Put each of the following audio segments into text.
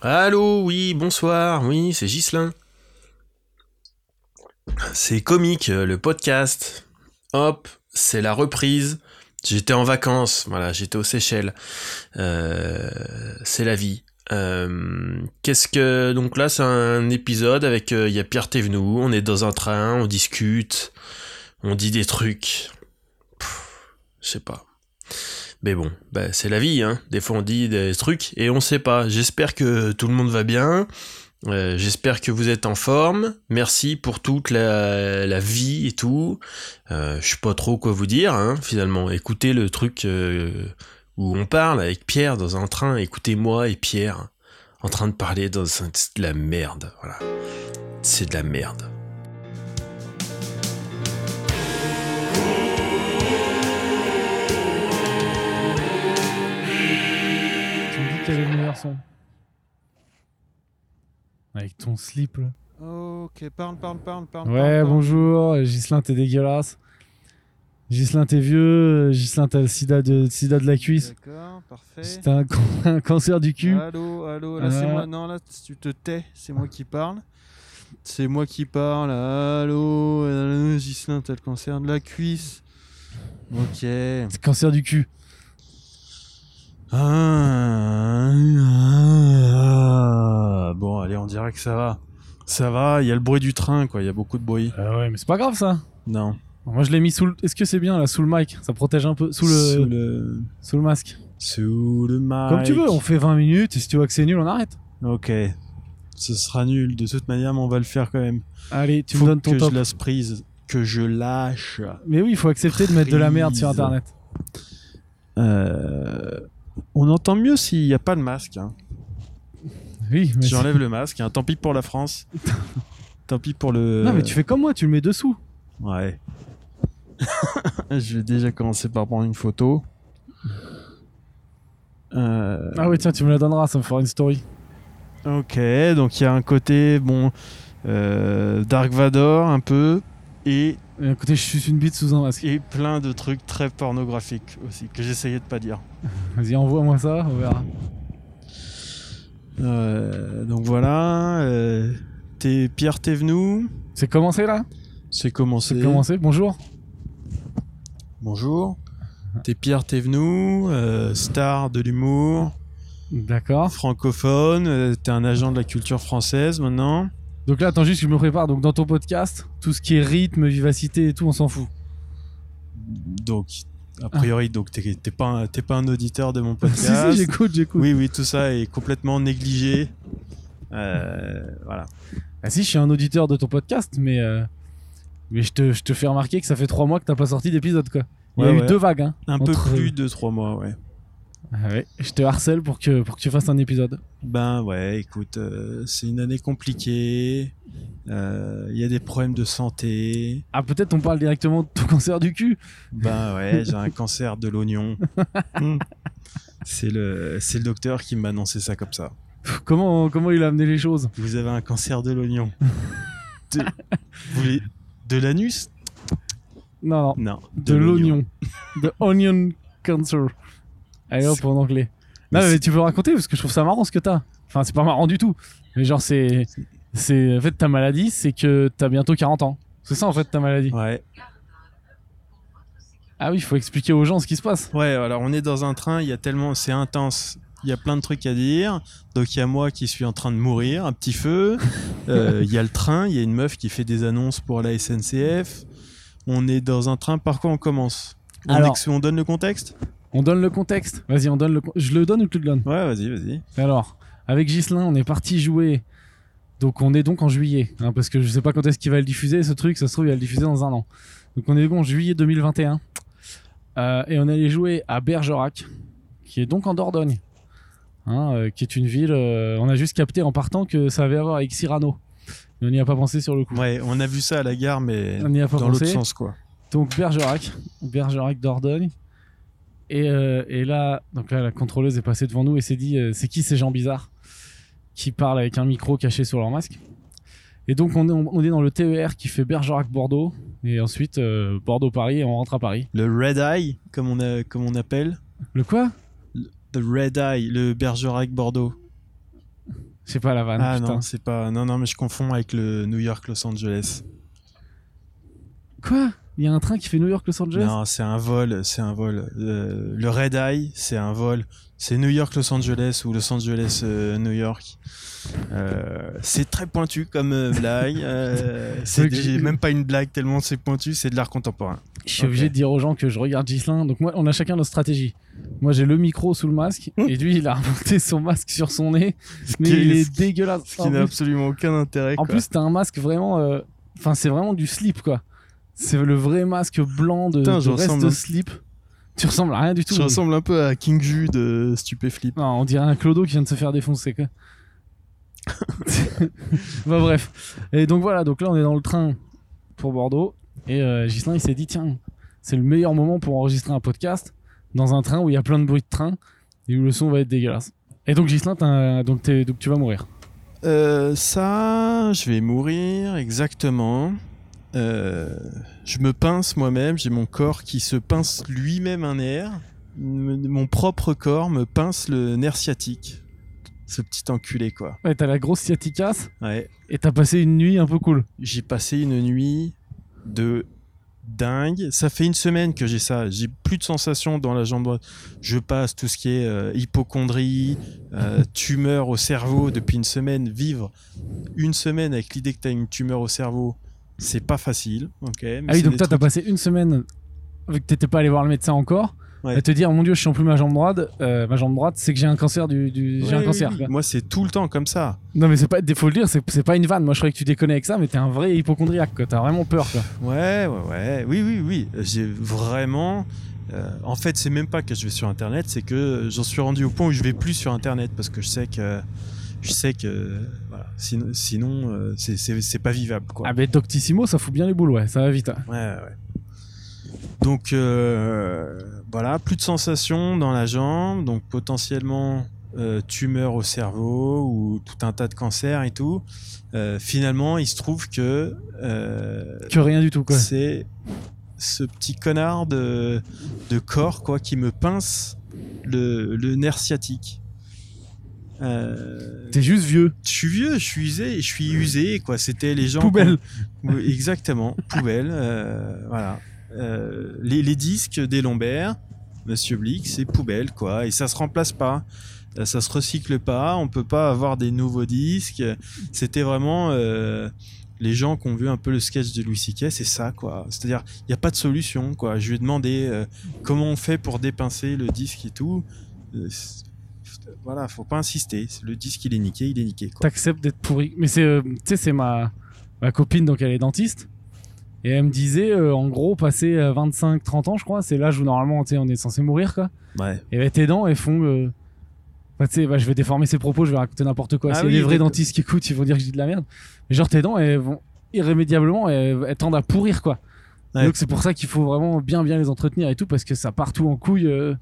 Allô, oui, bonsoir, oui, c'est Gislin. C'est comique, euh, le podcast. Hop, c'est la reprise. J'étais en vacances, voilà, j'étais aux Seychelles. Euh, c'est la vie. Euh, Qu'est-ce que donc là c'est un épisode avec il y a Pierre Thévenoud, on est dans un train, on discute, on dit des trucs. Je sais pas. Mais bon, bah, c'est la vie, hein. Des fois on dit des trucs et on sait pas. J'espère que tout le monde va bien. Euh, J'espère que vous êtes en forme. Merci pour toute la, vie et tout. Euh, je sais pas trop quoi vous dire, hein, finalement. Écoutez le truc euh, où on parle avec Pierre dans un train. Écoutez moi et Pierre en train de parler dans un... C'est de la merde, voilà. C'est de la merde. Tu me dis quel est son Avec ton slip là. Ok, parle, parle, parle, parle. Ouais, parle, parle. bonjour, Gislin, t'es dégueulasse. Gislin, t'es vieux. Gislin, t'as le sida de, sida de la cuisse. D'accord, parfait. T'as un, can- un cancer du cul. Allô, allô, là c'est Ah. moi. Non, là tu te tais, c'est moi qui parle. C'est moi qui parle. Allô, euh, Gislain, t'as le cancer de la cuisse. Ok. C'est cancer du cul. Ah, ah, que ça va. Ça va, il y a le bruit du train, quoi. Il y a beaucoup de bruit. Ah ouais, mais c'est pas grave ça. Non. Moi je l'ai mis sous le... Est-ce que c'est bien là, sous le mic? Ça protège un peu. Sous le, Sous sous le, masque. sous le mic. Comme tu veux, on fait 20 minutes et si tu vois que c'est nul, on arrête. Ok. Ce sera nul. De toute manière, mais on va le faire quand même. Allez, tu Faut me donnes ton que top. je laisse prise. Que je lâche. Mais oui, il faut accepter de mettre de la merde sur internet. Euh, On entend mieux s'il n'y a pas le masque. hein. Oui, mais. J'enlève le masque. hein. Tant pis pour la France. Tant pis pour le. Non, mais tu fais comme moi, tu le mets dessous. Ouais. je vais déjà commencer par prendre une photo. Euh, Ah ouais, tiens, tu me la donneras, ça me fera une story. Ok, donc il y a un côté, bon, euh, Dark Vador un peu, et, Et à côté, je suis une bite sous un masque. et plein de trucs très pornographiques aussi, que j'essayais de pas dire. Vas-y, envoie-moi ça, on verra. Euh, donc voilà, euh, t'es Pierre Thévenoud, C'est commencé là? C'est commencé. C'est commencé, bonjour. Bonjour. T'es Pierre Thévenoud, euh, star de l'humour, D'accord. francophone, euh, t'es un agent de la culture française maintenant. Donc là, attends juste que je me prépare. Donc dans ton podcast, tout ce qui est rythme, vivacité et tout, on s'en fout. Donc, a priori, donc t'es pas, un- pas un auditeur de mon podcast. si, si, j'écoute, j'écoute. Oui, oui, tout ça est complètement négligé. Euh, voilà. Ah si, je suis un auditeur de ton podcast, mais, euh, mais je, te, je te fais remarquer que ça fait trois mois que t'as pas sorti d'épisode, quoi. Il y a eu ouais. deux vagues, hein. Un peu plus de trois mois, ouais. Ah ouais. Je te harcèle pour que, pour que tu fasses un épisode. Ben ouais, écoute, euh, c'est une année compliquée. Euh, Il y a des problèmes de santé. Ah, peut-être on parle directement de ton cancer du cul. Ben ouais, j'ai un cancer de l'oignon. C'est le, le docteur qui m'a annoncé ça comme ça. Comment, comment il a amené les choses? Vous avez un cancer de l'oignon. de, voulez- de l'anus? Non, non. Non. De l'oignon. De onion cancer. Allez hop, en anglais. Non, Mais mais tu peux raconter parce que je trouve ça marrant ce que t'as. Enfin, c'est pas marrant du tout. Mais genre, c'est. c'est En fait, ta maladie, c'est que t'as bientôt 40 ans. C'est ça en fait ta maladie. Ouais. Ah oui, il faut expliquer aux gens ce qui se passe. Ouais, alors on est dans un train, il y a tellement, c'est intense. Il y a plein de trucs à dire. Donc il y a moi qui suis en train de mourir, un petit feu. Euh, Il y a le train, il y a une meuf qui fait des annonces pour la SNCF. On est dans un train. Par quoi on commence? On, Alors- ex- on donne le contexte? On donne le contexte. Vas-y, on donne le. Je le donne ou tu le donnes Ouais, vas-y, vas-y. Alors, avec Gislin, on est parti jouer. Donc, on est donc en juillet. hein, parce que je sais pas quand est-ce qu'il va le diffuser, ce truc. Ça se trouve, il va le diffuser dans un an. Donc, on est donc en juillet 2021. Euh, et on allait jouer à Bergerac, qui est donc en Dordogne. Hein, euh, qui est une ville. euh, on a juste capté en partant que ça avait à voir avec Cyrano. Mais on n'y a pas pensé sur le coup. Ouais, on a vu ça à la gare, mais On n'y a pas dans l'autre sens, quoi. Donc Bergerac, Bergerac Dordogne. Et, euh, et là, donc là, la contrôleuse est passée devant nous et s'est dit euh, c'est qui ces gens bizarres qui parlent avec un micro caché sur leur masque? Et donc on est, on est dans le TER qui fait Bergerac Bordeaux et ensuite euh, Bordeaux Paris et on rentre à Paris. Le Red Eye, comme on, a, comme on appelle. Le quoi? The Red Eye, le Bergerac Bordeaux. Je sais pas la vanne. Ah putain. non, c'est pas. Non, non, mais je confonds avec le New York-Los Angeles. Quoi? Il y a un train qui fait New York-Los Angeles? Non, c'est un vol, c'est un vol. Euh, le Red Eye, c'est un vol. C'est New York-Los Angeles ou Los Angeles-New York. Euh, c'est très pointu comme euh, blague. Euh, j'ai même pas une blague tellement c'est pointu, c'est de l'art contemporain. Je suis obligé de dire aux gens que je regarde Gislin. Donc moi, on a chacun notre stratégie. Moi, j'ai le micro sous le masque et lui, il a remonté son masque sur son nez. Mais il est- dégueulasse. Ce qui n'a absolument aucun intérêt. En quoi. plus, t'as un masque vraiment. euh, Enfin, c'est vraiment du slip, quoi. C'est le vrai masque blanc de, Putain, de je reste ressemble de slip. Tu ressembles à rien du tout. je ressemble un peu à King Ju de Stupéflip. Non, on dirait un clodo qui vient de se faire défoncer, quoi. bah, bref. Et donc voilà, donc là, on est dans le train pour Bordeaux. Et euh, Ghislain, il s'est dit, tiens, c'est le meilleur moment pour enregistrer un podcast dans un train où il y a plein de bruit de train et où le son va être dégueulasse. Et donc, un- donc, donc tu vas mourir. Euh, ça, je vais mourir exactement. Euh, je me pince moi-même, j'ai mon corps qui se pince lui-même un nerf. Mon propre corps me pince le nerf sciatique. Ce petit enculé, quoi. Ouais, t'as la grosse sciaticasse Ouais. et t'as passé une nuit un peu cool. J'ai passé une nuit de dingue. Ça fait une semaine que j'ai ça. J'ai plus de sensations dans la jambe droite. Je passe tout ce qui est euh, hypochondrie, euh, tumeur au cerveau depuis une semaine. Vivre une semaine avec l'idée que tu as une tumeur au cerveau, c'est pas facile. ok mais Ah oui, donc toi, t'as trucs- passé une semaine vu que t'étais pas allé voir le médecin encore. Ouais. À te dire, mon dieu, je sens plus ma jambe droite. Euh, ma jambe droite, c'est que j'ai un cancer du. du- j'ai un cancer. oui. Moi, c'est tout le temps comme ça. Non, mais c'est pas. Faut le dire, c'est pas une vanne. Moi, je croyais que tu déconnais avec ça, mais t'es un vrai hypochondriaque. T'as vraiment peur, quoi. Ouais, ouais, ouais. Oui, oui, oui. J'ai vraiment. euh, en fait, c'est même pas que je vais sur Internet, c'est que j'en suis rendu au point où je vais plus sur Internet parce que je sais que. Je sais que. Voilà. Sinon, sinon euh, c'est- pas vivable, quoi. Ah, mais Doctissimo, ça fout bien les boules, ouais. Ça va vite. hein. Ouais, ouais. Donc, euh, voilà, plus de sensations dans la jambe, donc potentiellement euh, tumeur au cerveau ou tout un tas de cancers et tout. Euh, finalement, il se trouve que Que rien du tout, quoi. c'est ce petit connard de, de corps quoi qui me pince le, le nerf sciatique. Euh, T'es juste vieux. je suis vieux, je suis usé, je suis usé quoi. C'était les gens. Poubelle. Exactement, poubelle. euh, voilà. Euh, les, les disques des lombaires, Monsieur Blick, c'est poubelle quoi, et ça se remplace pas. Ça se recycle pas, on peut pas avoir des nouveaux disques. C'était vraiment les gens qui ont vu un peu le sketch de Louis C.K. C'est ça quoi. C'est-à-dire, il n'y a pas de solution quoi. Je lui ai demandé euh, comment on fait pour dépincer le disque et tout. Euh, voilà, faut pas insister. Le disque il est niqué, il est niqué. T'acceptes d'être pourri. Mais c'est. euh, Tu sais, c'est ma, ma copine, donc elle est dentiste. Et elle me disait, euh, en gros, passer 25-30 ans, je crois, c'est l'âge où normalement, tu sais, on est censé mourir, quoi. Ouais. Et bah, tes dents, elles font. euh, bah, tu sais, bah, je vais déformer ses propos, je vais raconter n'importe quoi. Ah si oui, les vrais dentistes qui écoutent, ils vont dire que je dis de la merde. Mais genre, tes dents, elles vont irrémédiablement, elles, elles tendent à pourrir, quoi. Ouais. Donc c'est pour ça qu'il faut vraiment bien, bien les entretenir et tout, parce que ça part tout en couille. euh,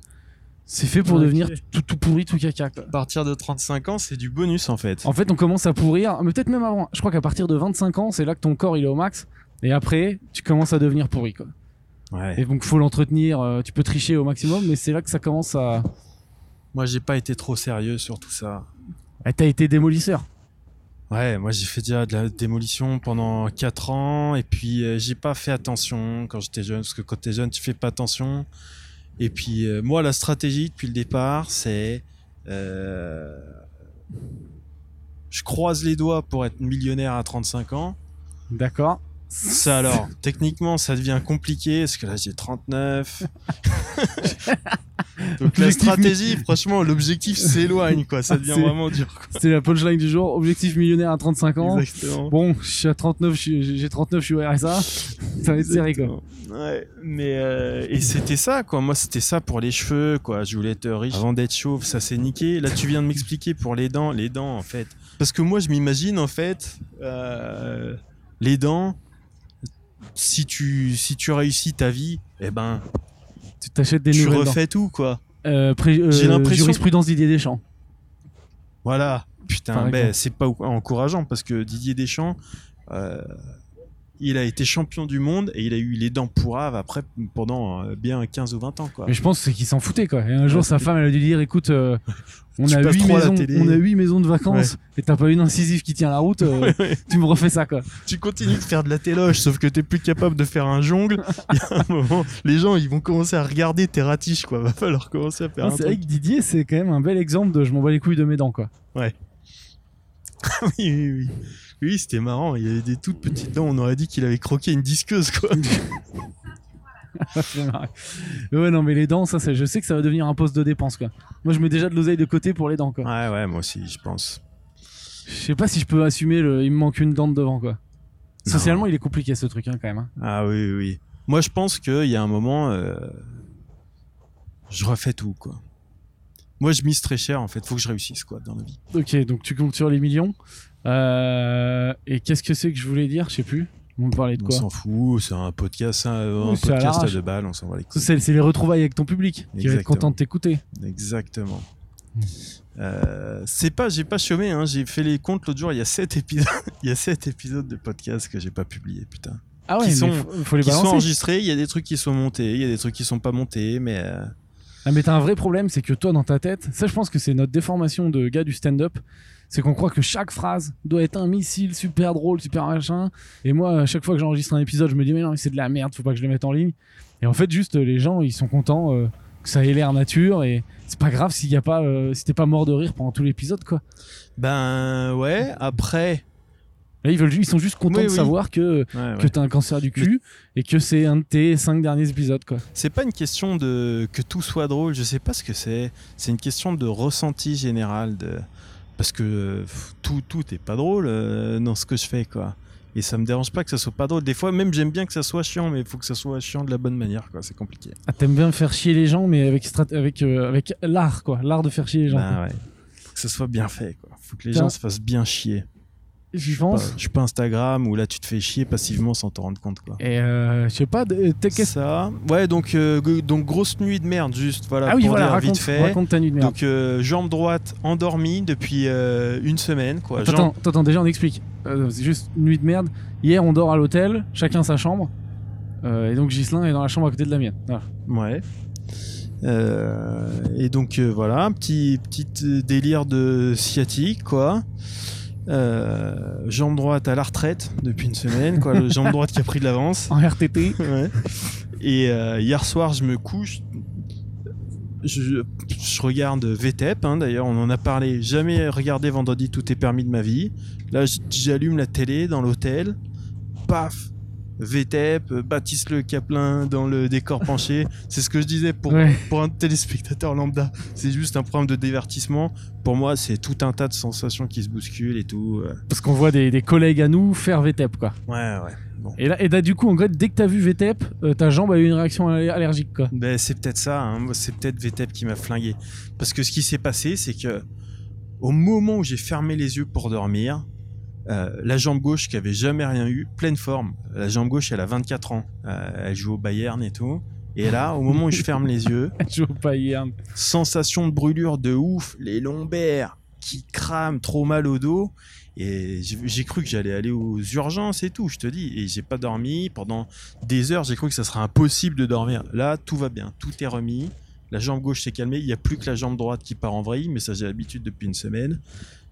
c'est fait pour devenir tout, tout pourri, tout caca, quoi. À partir de 35 ans, c'est du bonus en fait. En fait, on commence à pourrir, mais peut-être même avant. Je crois qu'à partir de 25 ans, c'est là que ton corps il est au max. Et après, tu commences à devenir pourri. Quoi. Ouais. Et donc, faut l'entretenir. euh, tu peux tricher au maximum, mais c'est là que ça commence à. Moi, j'ai pas été trop sérieux sur tout ça. Eh, T'as été démolisseur. Ouais, moi j'ai fait déjà de la démolition pendant 4 ans et puis euh, j'ai pas fait attention quand j'étais jeune parce que quand t'es jeune tu fais pas attention. Et puis euh, moi la stratégie depuis le départ c'est euh, je croise les doigts pour être millionnaire à 35 ans. D'accord. Ça alors, techniquement ça devient compliqué parce que là j'ai 39. Donc la stratégie, franchement l'objectif s'éloigne quoi, ça devient C'est- vraiment dur. C'était la punchline du jour. Objectif millionnaire à 35 ans. Exactement. Bon, je suis à 39, je suis- j'ai 39, je suis au RSA. Ça va être serré, quoi. Ouais, mais euh, et c'était ça quoi. Moi c'était ça pour les cheveux quoi. Je voulais être riche avant d'être chauve, ça s'est niqué. Là tu viens de m'expliquer pour les dents, les dents en fait. Parce que moi je m'imagine en fait euh, les dents. Si tu si tu réussis ta vie, eh ben Tu t'achètes des tu dents. refais tout quoi. Euh, euh, J'ai l'impression- Jurisprudence Didier Deschamps. Voilà. Putain, ben, c'est pas encourageant parce que Didier Deschamps, euh, il a été champion du monde et il a eu les dents pourraves après pendant euh, bien 15 ou 20 ans quoi. Mais je pense c'est qu'il s'en foutait quoi. Et un jour, Ouais. sa femme, elle a dû dire écoute, euh, on, a huit maisons, on a huit maisons de vacances et t'as pas une incisive qui tient la route, euh, tu me refais ça quoi. Tu continues de faire de la téloge sauf que t'es plus capable de faire un jongle. Il y a un moment, les gens ils vont commencer à regarder tes ratiches quoi. Va falloir commencer à faire c'est vrai que Didier, c'est quand même un bel exemple de je m'en bats les couilles de mes dents quoi. oui oui oui. Oui, c'était marrant, il y avait des toutes petites dents, on aurait dit qu'il avait croqué une disqueuse quoi. Ouais, non, mais les dents, ça, c'est- je sais que ça va devenir un poste de dépense quoi. Moi, je mets déjà de l'oseille de côté pour les dents quoi. Ouais ouais, moi aussi, je pense. Je sais pas si je peux assumer le. Il me manque une dent de devant quoi. Non. Socialement, il est compliqué ce truc hein, quand même. hein. Ah oui, oui, oui. Moi, je pense qu'il y a un moment, euh, je refais tout, quoi. Moi, je mise très cher, en fait. Faut que je réussisse, quoi, dans la vie. Ok, donc tu comptes sur les millions? Euh, et qu'est-ce que c'est que je voulais dire? Je sais plus. On parlait de On quoi? s'en fout, c'est un podcast, un, Oui, à podcast à deux balles, on s'en va les. C'est les retrouvailles avec ton public qui va être content de t'écouter. Exactement. Hmm. Euh, c'est pas, j'ai pas chômé, hein. J'ai fait les comptes l'autre jour. Il y a sept épisodes, il y a sept épisodes de podcast que j'ai pas publiés, putain. Ah ouais, Qui sont- faut, faut les Qui sont balancer. enregistrés. Il y a des trucs qui sont montés, il y a des trucs qui sont pas montés, mais euh, Ah, mais t'as un vrai problème, c'est que toi, dans ta tête, ça, je pense que c'est notre déformation de gars du stand-up. C'est qu'on croit que chaque phrase doit être un missile super drôle, super machin. Et moi, à chaque fois que j'enregistre un épisode, je me dis, mais non, c'est de la merde, faut pas que je le mette en ligne. Et en fait, juste, les gens, ils sont contents euh, que ça ait l'air nature. Et c'est pas grave s'il y a pas, euh, si t'es pas mort de rire pendant tout l'épisode, quoi. ben ouais. Après, Là, ils, veulent, ils sont juste contents Oui, de oui. savoir que, ouais, que ouais. t'as un cancer du cul et que c'est un de tes cinq derniers épisodes, quoi. C'est pas une question de que tout soit drôle, je sais pas ce que c'est. C'est une question de ressenti général de parce que pff, tout tout est pas drôle euh, dans ce que je fais quoi. Et ça me dérange pas que ça soit pas drôle. Des fois même j'aime bien que ça soit chiant, mais il faut que ça soit chiant de la bonne manière quoi. C'est compliqué. Ah, t'aimes bien faire chier les gens, mais avec, strat- avec, euh, avec l'art, quoi. L'art de faire chier les gens. Quoi. ouais. Faut que ça soit bien fait quoi. Faut que les gens se fassent bien chier. Pas- pense. Je suis pas Instagram où là tu te fais chier passivement sans t'en rendre compte quoi. Et euh, je sais pas, de- t'es- qu'est-ce Ça, ouais donc euh, donc grosse nuit de merde juste voilà Ah oui, pour voilà, dire raconte, vite fait. raconte ta nuit de merde. Donc euh, jambe droite endormie depuis euh, une semaine quoi. attends, Jambe- attends, attends, déjà on explique. Euh, c'est juste nuit de merde. Hier on dort à l'hôtel, chacun sa chambre. Euh, et donc Gislin est dans la chambre à côté de la mienne. Ouais. Euh, et donc euh, voilà, petit petit euh, délire de sciatique quoi. Euh, jambe droite à la retraite depuis une semaine quoi. Le jambe droite qui a pris de l'avance. En RTT. Ouais. Et euh, hier soir, je me couche. Je, je regarde VTEP, hein, d'ailleurs, on en a parlé. Jamais regardé vendredi, tout est permis de ma vie. Là, j'allume la télé dans l'hôtel. Paf VTEP, euh, Baptiste Le Caplin dans le décor penché. C'est ce que je disais pour, Ouais. pour un téléspectateur lambda. C'est juste un programme de divertissement. Pour moi, c'est tout un tas de sensations qui se bousculent et tout. euh. Parce qu'on voit des, des collègues à nous faire VTEP quoi. Ouais, ouais. Bon. Et là, et là du coup, en vrai, dès que t'as vu VTEP, euh, ta jambe a eu une réaction aller- allergique quoi. Ben, c'est peut-être ça, hein. C'est peut-être VTEP qui m'a flingué. Parce que ce qui s'est passé, c'est que au moment où j'ai fermé les yeux pour dormir, euh, la jambe gauche qui avait jamais rien eu, pleine forme. La jambe gauche, elle a 24 ans. Euh, elle joue au Bayern et tout. Et là, au moment où je ferme les yeux, sensation de brûlure de ouf, les lombaires qui crament, trop mal au dos. Et j'ai j'ai cru que j'allais aller aux urgences et tout, je te dis. Et j'ai pas dormi pendant des heures. J'ai cru que ça serait impossible de dormir. Là, tout va bien, tout est remis. La jambe gauche s'est calmée. Il n'y a plus que la jambe droite qui part en vrille, mais ça j'ai l'habitude depuis une semaine.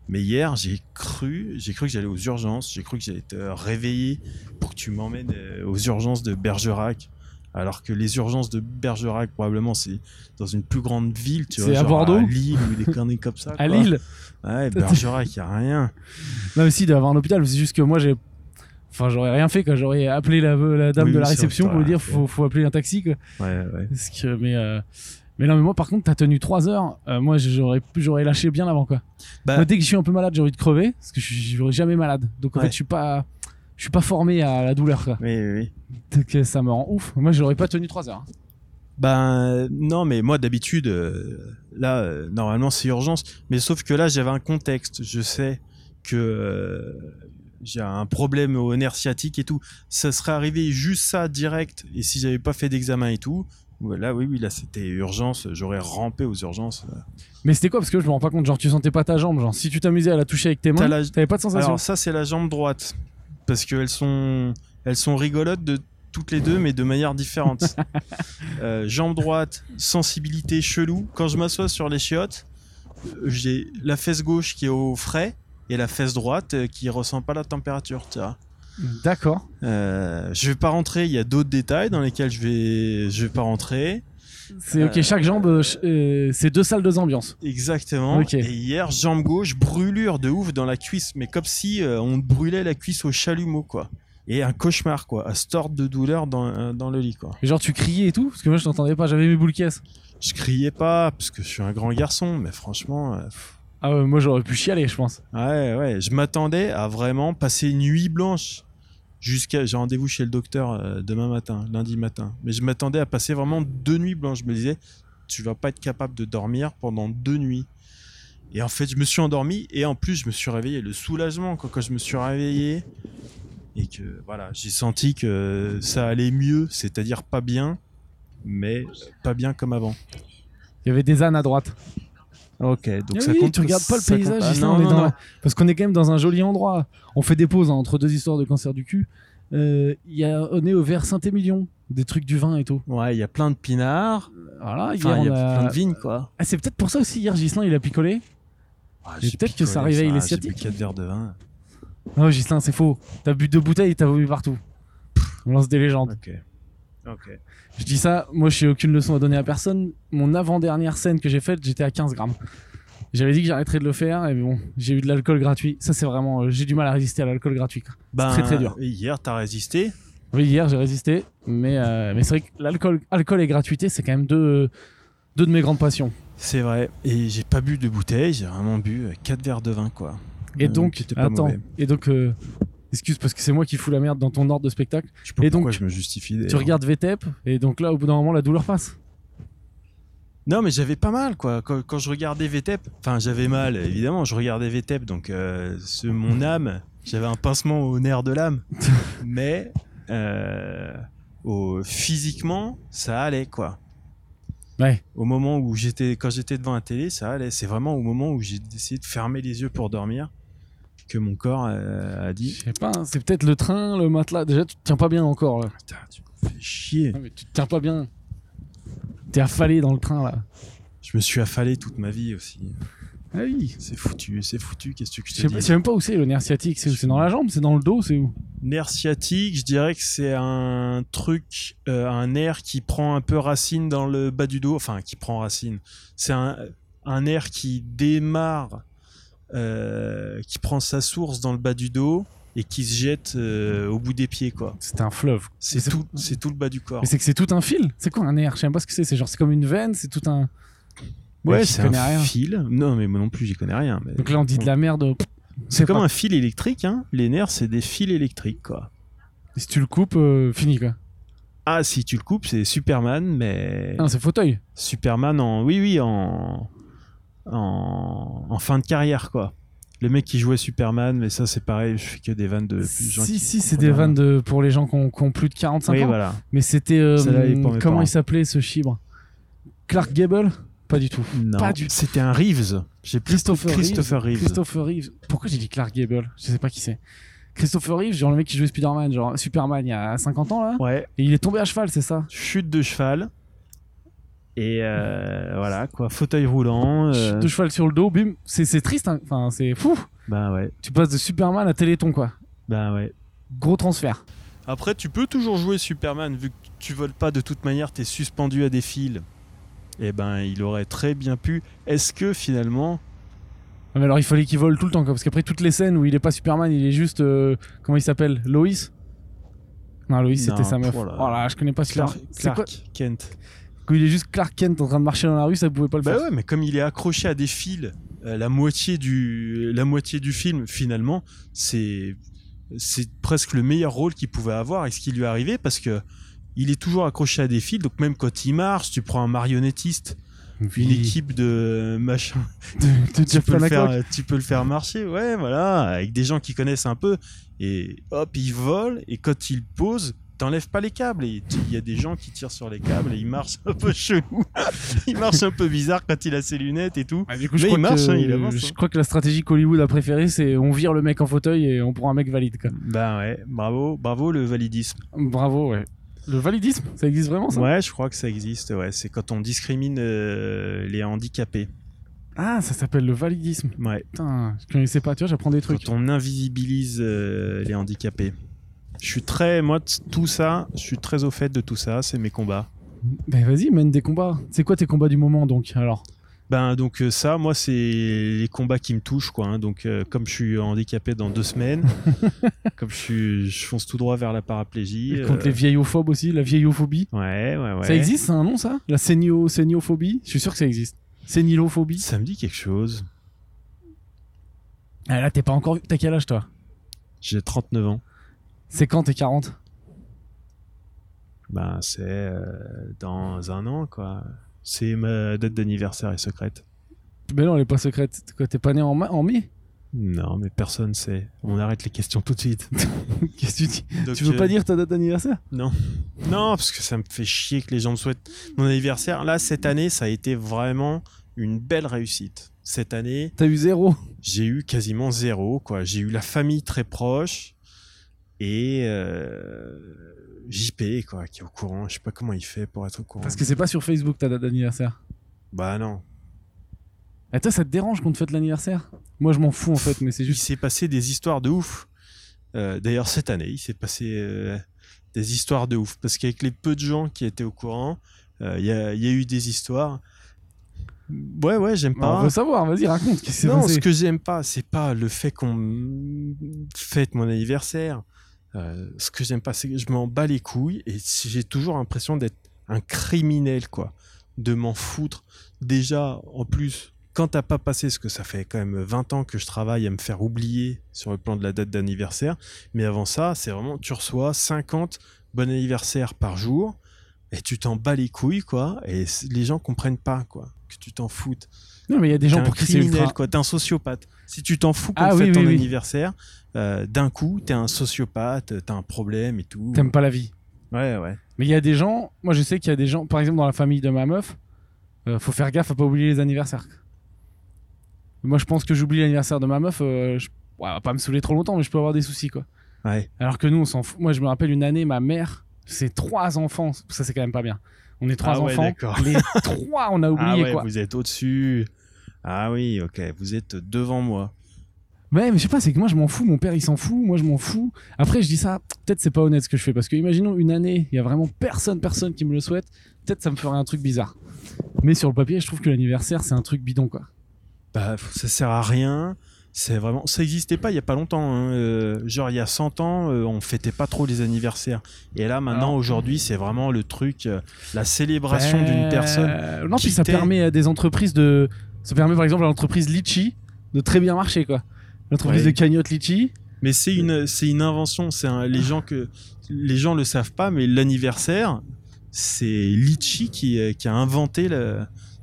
Mais hier, j'ai cru, j'ai cru que j'allais aux urgences. J'ai cru que j'allais te réveiller pour que tu m'emmènes euh, aux urgences de Bergerac. Alors que les urgences de Bergerac, probablement, c'est dans une plus grande ville, tu vois, C'est à Bordeaux à Lille ou des conneries comme ça. À quoi. Lille. Ouais, Bergerac, y a rien. Non, mais si, d'avoir un hôpital, c'est juste que moi j'ai. Enfin, j'aurais rien fait quoi. J'aurais appelé la, la dame Oui, de la réception pour lui dire faut, faut appeler un taxi quoi. Ouais, ouais. Parce que, mais, euh, mais non, mais moi par contre, t'as tenu 3 heures. Euh, moi j'aurais, j'aurais lâché bien avant quoi. Bah- Moi, dès que je suis un peu malade, j'ai envie de crever. Parce que je suis jamais malade. Donc en Ouais. fait, je suis pas. Je suis pas formé à la douleur quoi. Oui, oui, oui. Donc, euh, ça me rend ouf. Moi j'aurais pas tenu 3 heures. Ben non, mais moi d'habitude, euh, là, euh, normalement c'est urgence. Mais sauf que là, j'avais un contexte. Je sais que euh, j'ai un problème au nerf sciatique et tout. Ça serait arrivé juste ça direct. Et si j'avais pas fait d'examen et tout, là, oui, oui, là c'était urgence. J'aurais rampé aux urgences. Mais c'était quoi? Parce que je me rends pas compte. Genre, tu sentais pas ta jambe. Genre, si tu t'amusais à la toucher avec tes mains, la- t'avais pas de sensation. Alors ça, c'est la jambe droite. Parce qu'elles sont... elles sont rigolotes de toutes les deux, mais de manière différente. Euh, jambe droite, sensibilité chelou. Quand je m'assois sur les chiottes, euh, j'ai la fesse gauche qui est au frais et la fesse droite euh, qui ressent pas la température. Tu vois. D'accord. Euh, je vais pas rentrer. Il y a d'autres détails dans lesquels je vais, je vais pas rentrer. C'est ok, chaque jambe, euh, euh, c'est deux salles, deux ambiances. Exactement. Et hier, jambe gauche, brûlure de ouf dans la cuisse, mais comme si euh, on brûlait la cuisse au chalumeau, quoi. Et un cauchemar, quoi, se tordre de douleur dans, euh, dans le lit, quoi. Et genre, tu criais et tout? Parce que moi, je t'entendais pas, j'avais mes boules caisses. Je criais pas, parce que je suis un grand garçon, mais franchement, euh, pff, Ah ouais, moi, j'aurais pu chialer, je pense. ouais, ouais, je m'attendais à vraiment passer une nuit blanche. Jusqu'à, j'ai rendez-vous chez le docteur euh, demain matin, lundi matin. Mais je m'attendais à passer vraiment deux nuits blanches. Je me disais, tu vas pas être capable de dormir pendant deux nuits. Et en fait, je me suis endormi et en plus, je me suis réveillé. Le soulagement, quoi, quand je me suis réveillé et que voilà, j'ai senti que ça allait mieux, c'est-à-dire pas bien, mais pas bien comme avant. Il y avait des ânes à droite. Ok, donc Ah ça oui, compte. tu regardes pas le paysage, non, est dans la- Parce qu'on est quand même dans un joli endroit. On fait des pauses hein, entre deux histoires de cancer du cul. Euh, y a, on est au vers Saint-Émilion, des trucs du vin et tout. Ouais, il y a plein de pinards. Voilà, Enfin, il y on a a- plein de vignes, quoi. Ah, c'est peut-être pour ça aussi, hier, Gislain, il a picolé. Ah, j'ai peut-être que ça réveille les J'ai sciatiques. bu 4 verres de vin. Non, Gislain, c'est faux. T'as bu deux bouteilles et t'as vomi partout. On lance des légendes. Ok. Je dis ça, moi, je n'ai aucune leçon à donner à personne. Mon avant-dernière scène que j'ai faite, j'étais à 15 grammes. J'avais dit que j'arrêterais de le faire, et bon, j'ai eu de l'alcool gratuit. Ça, c'est vraiment. euh, j'ai du mal à résister à l'alcool gratuit. Ben, très, très dur. Hier, t'as résisté. Oui, hier j'ai résisté, mais, euh, mais c'est vrai que l'alcool alcool et gratuité, c'est quand même deux, deux de mes grandes passions. C'est vrai. Et j'ai pas bu de bouteille, j'ai vraiment bu 4 verres de vin, quoi. Et Euh, donc, attends, mauvais. et donc, euh, excuse parce que c'est moi qui fous la merde dans ton ordre de spectacle. Je et donc, je me justifie. Tu regardes VTEP, et donc là, au bout d'un moment, la douleur passe. Non, mais j'avais pas mal, quoi. Quand, quand je regardais VTEP, enfin, j'avais mal, évidemment. Je regardais VTEP, donc euh, ce- mon âme, j'avais un pincement au nerf de l'âme. mais euh, au- physiquement, ça allait, quoi. Ouais. Au moment où j'étais, quand j'étais devant la télé, ça allait. C'est vraiment au moment où j'ai décidé de fermer les yeux pour dormir que mon corps euh, a Je dit sais pas, hein, c'est peut-être le train, le matelas. Déjà, tu te tiens pas bien encore là. Putain, tu me fais chier. Non, mais tu te tiens pas bien. T'es affalé dans le train là. Je me suis affalé toute ma vie aussi. Ah oui. C'est foutu, c'est foutu. Qu'est-ce que je Je sais pas- je sais même pas où c'est le nerf sciatique. C'est où? C'est dans la jambe C'est dans le dos C'est où? Nerf sciatique, je dirais que c'est un truc, euh, un nerf qui prend un peu racine dans le bas du dos. Enfin, qui prend racine. C'est un, un nerf qui démarre, euh, qui prend sa source dans le bas du dos et qui se jette euh, au bout des pieds, quoi. C'est un fleuve. C'est tout, c'est tout le bas du corps. Mais c'est que c'est tout un fil. C'est quoi un nerf Je sais même pas ce que c'est. C'est genre c'est comme une veine. C'est tout un. Ouais, Ouais, c'est un rien. fil. Non, mais moi non plus, j'y connais rien. mais- Donc là on dit de la merde. C'est comme pas- un fil électrique, hein. Les nerfs, c'est des fils électriques, quoi. Si tu le coupes, euh, fini quoi. Ah, si tu le coupes, c'est Superman, mais Ah, c'est fauteuil. Superman en, oui, oui, en, en, en fin de carrière, quoi. Le mec qui jouait Superman, mais ça, c'est pareil, je fais que des vannes de plus gens Si si, c'est des vannes de pour les gens qui ont, qui ont plus de 45 Oui, ans. voilà. Mais c'était euh, comment parents. il s'appelait ce chibre? Clark Gable? Pas du tout. Non, Pas du tout. c'était un Reeves. J'ai Christopher, Christopher Reeves. Reeves. Christopher Reeves. Pourquoi j'ai dit Clark Gable? Je sais pas qui c'est. Christopher Reeves, genre le mec qui jouait Spider-Man, genre Superman il y a 50 ans là? Ouais, Et il est tombé à cheval, c'est ça? Chute de cheval. Et euh, voilà, quoi, fauteuil roulant. euh, De cheval sur le dos, bim. C'est c'est triste, hein. enfin c'est fou. Bah ouais, Tu passes de Superman à Téléthon quoi. bah ouais. Gros transfert. Après, tu peux toujours jouer Superman, vu que tu voles pas de toute manière, t'es suspendu à des fils. Eh ben, il aurait très bien pu. Est-ce que finalement, Ah, Mais alors il fallait qu'il vole tout le temps quoi, parce qu'après toutes les scènes où il est pas Superman, il est juste euh, comment il s'appelle? Lois Non Lois c'était sa meuf. oh là. Oh là, je connais pas Clark, Superman. C'est quoi Clark Kent Quand il est juste Clark Kent en train de marcher dans la rue, ça pouvait pas le Bah faire. ouais, mais comme il est accroché à des fils, euh, la moitié du la moitié du film, finalement, c'est c'est presque le meilleur rôle qu'il pouvait avoir et ce qui lui est arrivé parce que il est toujours accroché à des fils, donc même quand il marche, tu prends un marionnettiste, une équipe de machin, de, de tu Jeff peux, le Panaclock. faire, tu peux le faire marcher, ouais, voilà, avec des gens qui connaissent un peu. Et hop, il vole, et quand il pose, t'enlèves pas les câbles. Et il y a des gens qui tirent sur les câbles et il marche un peu chelou. il marche un peu bizarre quand il a ses lunettes et tout. Bah, du coup, Mais je crois il marche, que, hein, il avance, Je hein. crois que la stratégie qu'Hollywood a préférée, c'est on vire le mec en fauteuil et on prend un mec valide. Quoi. Bah ouais, bravo, bravo le validisme. Bravo, ouais. Le validisme, ça existe vraiment ça? Ouais, je crois que ça existe. Ouais, c'est quand on discrimine euh, les handicapés. Ah, ça s'appelle le validisme. Ouais, Putain, je connaissais pas, tu vois, j'apprends des trucs. quand on invisibilise euh, les handicapés. Je suis très, moi, tout ça, je suis très au fait de tout ça. C'est mes combats. Ben vas-y, mène des combats. C'est quoi tes combats du moment donc alors? Ben donc euh, ça, moi, c'est les combats qui me touchent, quoi. hein. Donc euh, comme je suis handicapé dans deux semaines, comme je suis, je fonce tout droit vers la paraplégie. Contre euh, les vieillophobes aussi, la vieillophobie. Ouais, ouais, ouais. Ça existe, c'est un nom ça? La sénio, séniophobie? Je suis sûr que ça existe. Sénilophobie? Ça me dit quelque chose. Ah là, t'es pas encore. T'as quel âge toi? J'ai 39 ans. C'est quand t'es 40 Ben c'est euh, dans un an, quoi. C'est ma date d'anniversaire est secrète. Ben non, elle est pas secrète. T'es pas né en, ma- en mai? Non, mais personne sait. On arrête les questions tout de suite. Qu'est-ce que tu dis? Donc, Tu veux euh, pas dire ta date d'anniversaire? Non. Non, parce que ça me fait chier que les gens me souhaitent mon anniversaire. Là, cette année, ça a été vraiment une belle réussite. Cette année, T'as eu zéro? j'ai eu quasiment zéro, quoi. J'ai eu la famille très proche et euh, JP, quoi, qui est au courant. Je sais pas comment il fait pour être au courant. Parce que c'est pas sur Facebook ta date d'anniversaire. Bah non. Et toi, ça te dérange qu'on te fête l'anniversaire? Moi, je m'en fous en fait, mais c'est Il juste. s'est passé des histoires de ouf. Euh, D'ailleurs, cette année, il s'est passé euh, des histoires de ouf. Parce qu'avec les peu de gens qui étaient au courant, euh, il y, a, il y a eu des histoires. Ouais, ouais, j'aime On pas. veut savoir, vas-y, raconte. Non, passé? ce que j'aime pas, c'est pas le fait qu'on fête mon anniversaire. Euh, ce que j'aime pas, c'est que je m'en bats les couilles et j'ai toujours l'impression d'être un criminel, quoi. De m'en foutre. Déjà, en plus, quand t'as pas passé, ce que ça fait quand même 20 ans que je travaille à me faire oublier sur le plan de la date d'anniversaire, mais avant ça, c'est vraiment, tu reçois 50 bon anniversaire par jour et tu t'en bats les couilles, quoi. Et les gens comprennent pas, quoi, que tu t'en foutes. Non, mais il y a des gens pour qui c'est ultra. quoi. T'es un sociopathe. Si tu t'en fous qu'on Ah oui, ton oui. anniversaire, euh, d'un coup, t'es un sociopathe, t'as un problème et tout. T'aimes pas la vie. Ouais, ouais. Mais il y a des gens, moi je sais qu'il y a des gens, par exemple dans la famille de ma meuf, euh, faut faire gaffe à pas oublier les anniversaires. Moi je pense que j'oublie l'anniversaire de ma meuf, euh, je... ouais, pas me saouler trop longtemps, mais je peux avoir des soucis quoi. Ouais. Alors que nous on s'en fout. Moi je me rappelle une année, ma mère, c'est trois enfants, ça c'est quand même pas bien. On est trois Ah enfants, les trois on a ah oublié ouais, quoi. vous êtes au-dessus. Ah oui, ok. Vous êtes devant moi. Ouais, mais je sais pas, c'est que moi je m'en fous, mon père il s'en fout, moi je m'en fous. Après je dis ça, peut-être c'est pas honnête ce que je fais, parce que imaginons une année, il y a vraiment personne, personne qui me le souhaite, peut-être ça me ferait un truc bizarre. Mais sur le papier, je trouve que l'anniversaire c'est un truc bidon quoi. Bah, ça sert à rien. C'est vraiment, ça existait pas il y a pas longtemps. hein. Euh, genre il y a 100 ans, euh, on fêtait pas trop les anniversaires. Et là maintenant, Alors- aujourd'hui, c'est vraiment le truc, euh, la célébration d'une Euh, personne. Non, puis ça permet à des entreprises de. Ça permet par exemple à l'entreprise Litchi de très bien marcher quoi. L'entreprise Ouais. de cagnotte Litchi. Mais c'est une, c'est une invention. C'est un- les gens que les gens le savent pas, mais l'anniversaire, c'est Litchi qui, euh, qui a inventé le.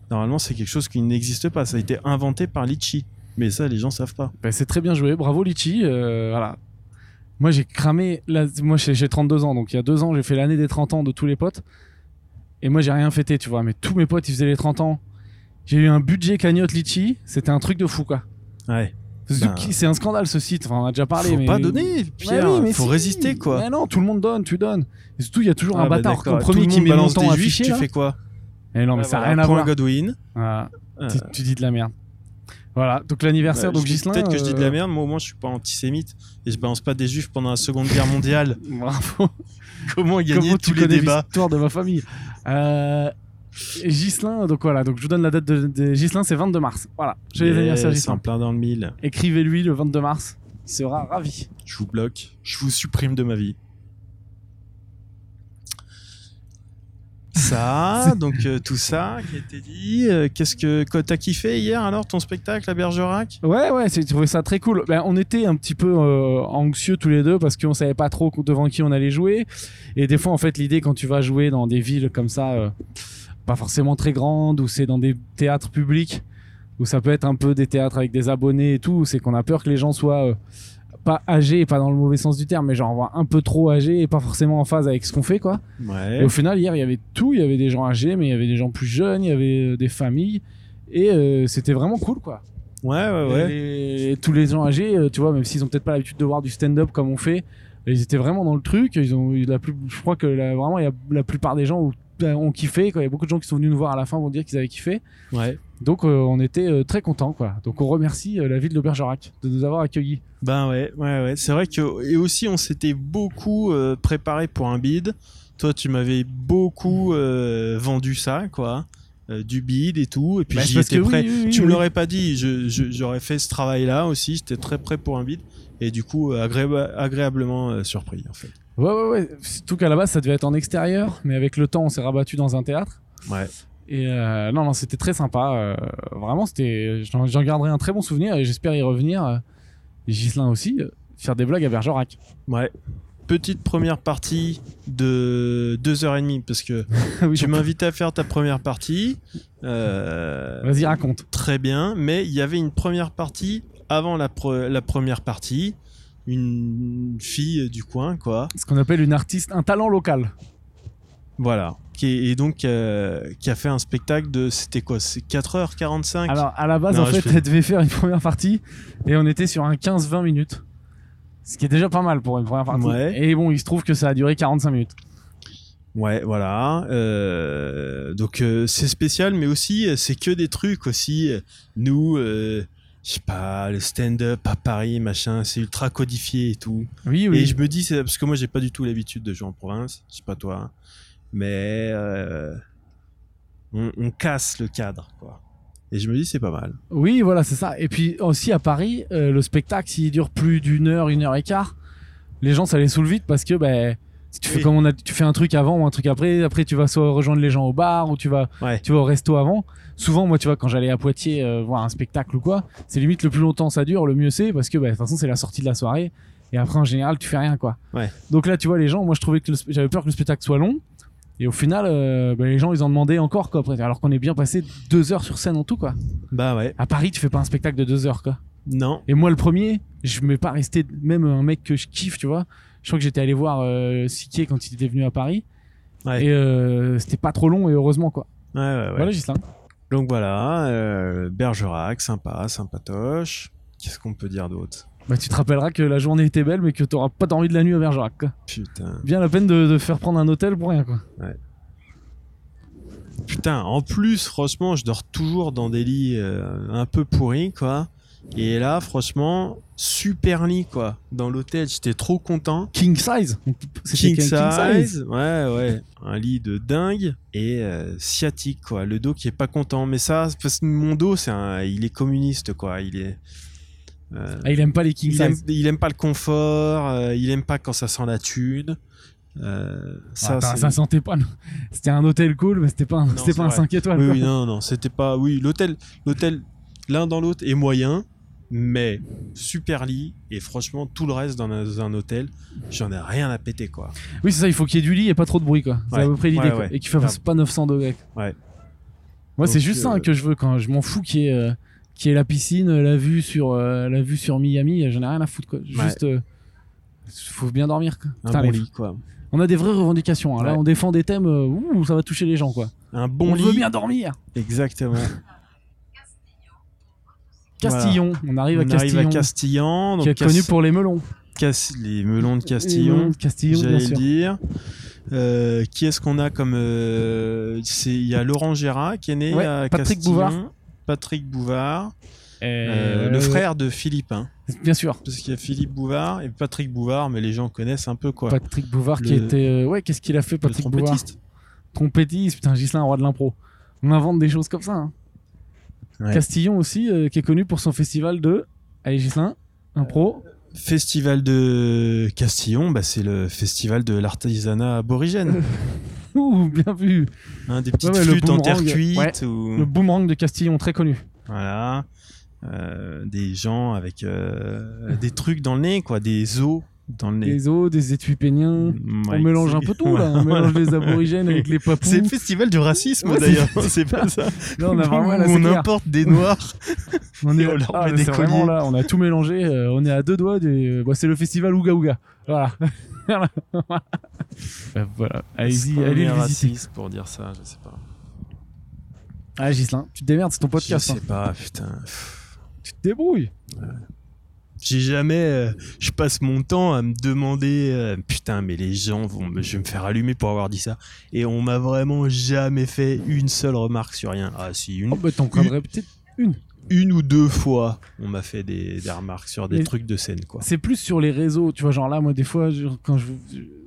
Normalement, c'est quelque chose qui n'existe pas. Ça a été inventé par Litchi. Mais ça, les gens savent pas. Ben, c'est très bien joué, bravo Litchi. euh, voilà. Moi j'ai cramé. Moi j'ai j'ai 32 ans, donc il y a deux ans j'ai fait l'année des 30 ans de tous les potes. Et moi j'ai rien fêté, tu vois. Mais tous mes potes ils faisaient les 30 ans. J'ai eu un budget cagnotte Litchi, c'était un truc de fou quoi. Ouais. C'est Ben, c'est un scandale ce site, enfin, on a déjà parlé. Faut mais... pas donner, Pierre. Ouais, oui, mais Faut si. résister, quoi. Mais non, tout le monde donne, tu donnes. Et surtout, il y a toujours Ah un bah bâtard Tout premier qui met balance des juifs, affiché. tu là. fais quoi Eh non, mais Ouais, ça n'a voilà, rien à voir. Godwin. Voilà. Euh, Tu, tu dis de la merde. Voilà, donc l'anniversaire, bah, donc Gislain. Peut-être que je dis de la euh, merde, moi au moins je suis pas antisémite et je balance pas des juifs pendant la Seconde Guerre mondiale. Bravo. Comment gagner Comment tous tu les débats l'histoire de ma famille? Euh, Gislain, donc voilà, donc je vous donne la date de, de Gislain, c'est 22 mars. Voilà, j'ai les anniversaires en Gislain. plein dans le mille. Écrivez-lui le 22 mars, il sera ravi. Je vous bloque, je vous supprime de ma vie. Ça, donc euh, tout ça qui a été dit. euh, Qu'est-ce que t'as kiffé hier alors ton spectacle à Bergerac? Ouais, ouais, j'ai trouvé ça très cool. Ben, on était un petit peu euh, anxieux tous les deux parce qu'on savait pas trop devant qui on allait jouer. Et des fois, en fait, l'idée quand tu vas jouer dans des villes comme ça, euh, pas forcément très grandes, ou c'est dans des théâtres publics, où ça peut être un peu des théâtres avec des abonnés et tout, c'est qu'on a peur que les gens soient euh, pas âgés, pas dans le mauvais sens du terme, mais genre un peu trop âgés et pas forcément en phase avec ce qu'on fait, quoi. Et au final, hier, il y avait tout. Il y avait des gens âgés, mais il y avait des gens plus jeunes, il y avait euh, des familles. Et euh, c'était vraiment cool, quoi. Ouais, ouais, ouais. Et tous les gens âgés, euh, tu vois, même s'ils ont peut-être pas l'habitude de voir du stand-up comme on fait, ils étaient vraiment dans le truc. Ils ont eu la plus, je crois que la- vraiment, il y a la plupart des gens ont, ont kiffé. Il y a beaucoup de gens qui sont venus nous voir à la fin vont dire qu'ils avaient kiffé. Ouais. Donc, euh, on était euh, très contents, quoi. Donc, on remercie euh, la ville de Bergerac de nous avoir accueillis. Ben ouais, ouais, ouais. C'est vrai que et aussi on s'était beaucoup préparé pour un bid. Toi, tu m'avais beaucoup euh, vendu ça, quoi, du bid et tout. Et puis Bah, j'y étais prêt. oui, oui, tu me l'aurais pas dit. Je, je- j'aurais fait ce travail-là aussi. J'étais très prêt pour un bid. Et du coup, agréa- agréablement euh, surpris, en fait. Ouais, ouais, ouais. Surtout qu'à la base, ça devait être en extérieur, mais avec le temps, on s'est rabattu dans un théâtre. Ouais. Et euh, non, non, c'était très sympa. euh, vraiment, c'était. J'en garderai un très bon souvenir et j'espère y revenir. euh, et Ghislain aussi, faire des blagues à Bergerac. Ouais. Petite première partie de deux heures et demie parce que Oui, tu donc, m'invitais à faire ta première partie. Euh, Vas-y, raconte. très bien, mais il y avait une première partie avant la, pre- la première partie. Une fille du coin, quoi. Ce qu'on appelle une artiste, un talent local. Voilà. Qui est, et donc, euh, qui a fait un spectacle de. C'était quoi C'est 4h45 Alors, à la base, Non, en fait, fais- elle devait faire une première partie et on était sur un 15-20 minutes. Ce qui est déjà pas mal pour une première partie. Ouais. Et bon, il se trouve que ça a duré 45 minutes. Ouais, voilà. Euh, donc, euh, c'est spécial, mais aussi, c'est que des trucs aussi. Nous. euh, je sais pas, le stand-up à Paris, machin, c'est ultra codifié et tout. Oui, Et oui. je me dis, c'est parce que moi j'ai pas du tout l'habitude de jouer en province, je sais pas toi, hein. Mais euh, on, on casse le cadre, quoi. Et je me dis, c'est pas mal. Oui, voilà, c'est ça. Et puis aussi à Paris, euh, le spectacle, s'il dure plus d'une heure, une heure et quart, les gens, ça les saoule vite parce que ben, si tu fais Oui. comme on a, tu fais un truc avant ou un truc après, après tu vas soit rejoindre les gens au bar ou tu vas, Ouais. tu vas au resto avant. Souvent, moi, tu vois, quand j'allais à Poitiers euh, voir un spectacle ou quoi, c'est limite le plus longtemps ça dure, le mieux c'est parce que ben, de toute façon, c'est la sortie de la soirée. Et après, en général, tu fais rien, quoi. Ouais. Donc là, tu vois, les gens, moi, je trouvais que j'avais peur que le spectacle soit long. Et au final, euh, ben, les gens, ils en demandaient encore, quoi. après. Alors qu'on est bien passé deux heures sur scène en tout, quoi. Bah ouais. À Paris, tu fais pas un spectacle de deux heures, quoi. Non. Et moi, le premier, je m'ai pas resté, même un mec que je kiffe, tu vois. Je crois que j'étais allé voir euh, Siquier quand il était venu à Paris. Ouais. Et euh, c'était pas trop long, et heureusement, quoi. Ouais, ouais, ouais. Voilà, Gislain. Donc voilà, euh, Bergerac, sympa, sympatoche. Qu'est-ce qu'on peut dire d'autre? Bah, tu te rappelleras que la journée était belle, mais que t'auras pas dormi de la nuit à Bergerac, quoi. Putain. Bien la peine de, de faire prendre un hôtel pour rien, quoi. Putain, en plus, franchement, je dors toujours dans des lits euh, un peu pourris, quoi. Et là, franchement, super lit, quoi. Dans l'hôtel, j'étais trop content. King size. King quel size, ouais, ouais, un lit de dingue et euh, sciatique, quoi. Le dos qui est pas content, mais ça, parce que mon dos, c'est un, il est communiste, quoi. Il est, Ah, il aime pas les king il, aime, il aime pas le confort, euh, il aime pas quand ça sent la thune. Euh, ça, c'est- ça sentait pas. C'était un hôtel cool, mais c'était pas un, c'était pas un vrai. 5 étoiles. Oui, oui, non, non, c'était pas. Oui, l'hôtel, l'hôtel, l'un dans l'autre est moyen, mais super lit. Et franchement, tout le reste dans un, dans un hôtel, j'en ai rien à péter, quoi. Oui, c'est ça, il faut qu'il y ait du lit et pas trop de bruit, quoi. C'est Ouais. à peu près l'idée, Ouais, quoi. ouais. Et qu'il fasse pas 900 degrés. Ouais. Moi, c'est juste ça euh, que je veux quand je m'en fous qu'il y ait, euh, qu'il y ait la piscine, la vue sur, euh, la vue sur Miami. J'en ai rien à foutre, quoi. Juste, euh, faut bien dormir, quoi. Un Putain, bon les- lit, quoi. On a des vraies revendications. hein. Là, Ouais. on défend des thèmes euh, ouh, ça va toucher les gens, quoi. Un bon on lit. veut bien dormir. Exactement. Castillon, on arrive à On arrive Castillon, à donc qui est Cas- connu pour les melons. Cas- les melons de Castillon. melons de Castillon, J'allais dire. Euh, qui est-ce qu'on a comme euh, c'est il y a Laurent Gérard qui est né Ouais, à Patrick Castillon. Bouvard. Patrick Bouvard, Euh, euh, le frère de Philippe, hein. Bien sûr. parce qu'il y a Philippe Bouvard et Patrick Bouvard, mais les gens connaissent un peu quoi. Patrick Bouvard qui était. euh, Ouais, qu'est-ce qu'il a fait, le Patrick Bouvard trompettiste. Trompettiste, putain, Gislain, roi de l'impro. On invente des choses comme ça. hein. Ouais. Castillon aussi, euh, qui est connu pour son festival de. Allez, Gislain, impro. Festival de Castillon, bah, c'est le festival de l'artisanat aborigène. Ouh, bien vu. Hein, des petites Ouais, flûtes en terre cuite. ouais. ou- Le boomerang de Castillon, très connu. Voilà. Euh, des gens avec euh, des trucs dans le nez, quoi, des os dans le nez. des os, des étuis péniens. Ouais, on mélange un peu tout là. On mélange les aborigènes avec les papous. C'est le festival du racisme Ouais, d'ailleurs, c'est- pas ça. Là, on a vraiment là, on importe des noirs. On est, Et on leur ah, met des vraiment là, on a tout mélangé. euh, on est à deux doigts du. bah, c'est le festival Ouga Ouga. Voilà. Voilà. Bah, voilà. Allez-y, allez le visiter. pour dire ça, je sais pas. Ah, Gislain, tu te démerdes, c'est ton podcast. je hein. sais pas, putain. Tu te débrouilles. J'ai jamais. euh, je passe mon temps à me demander. euh, putain, mais les gens vont. me- Je vais me faire allumer pour avoir dit ça. Et on m'a vraiment jamais fait une seule remarque sur rien. Ah, si, une, Oh, bah, t'en connais peut-être une. Une ou deux fois, on m'a fait des, des remarques sur des Mais- trucs de scène, quoi. C'est plus sur les réseaux. Tu vois, genre là, moi, des fois, je- quand je.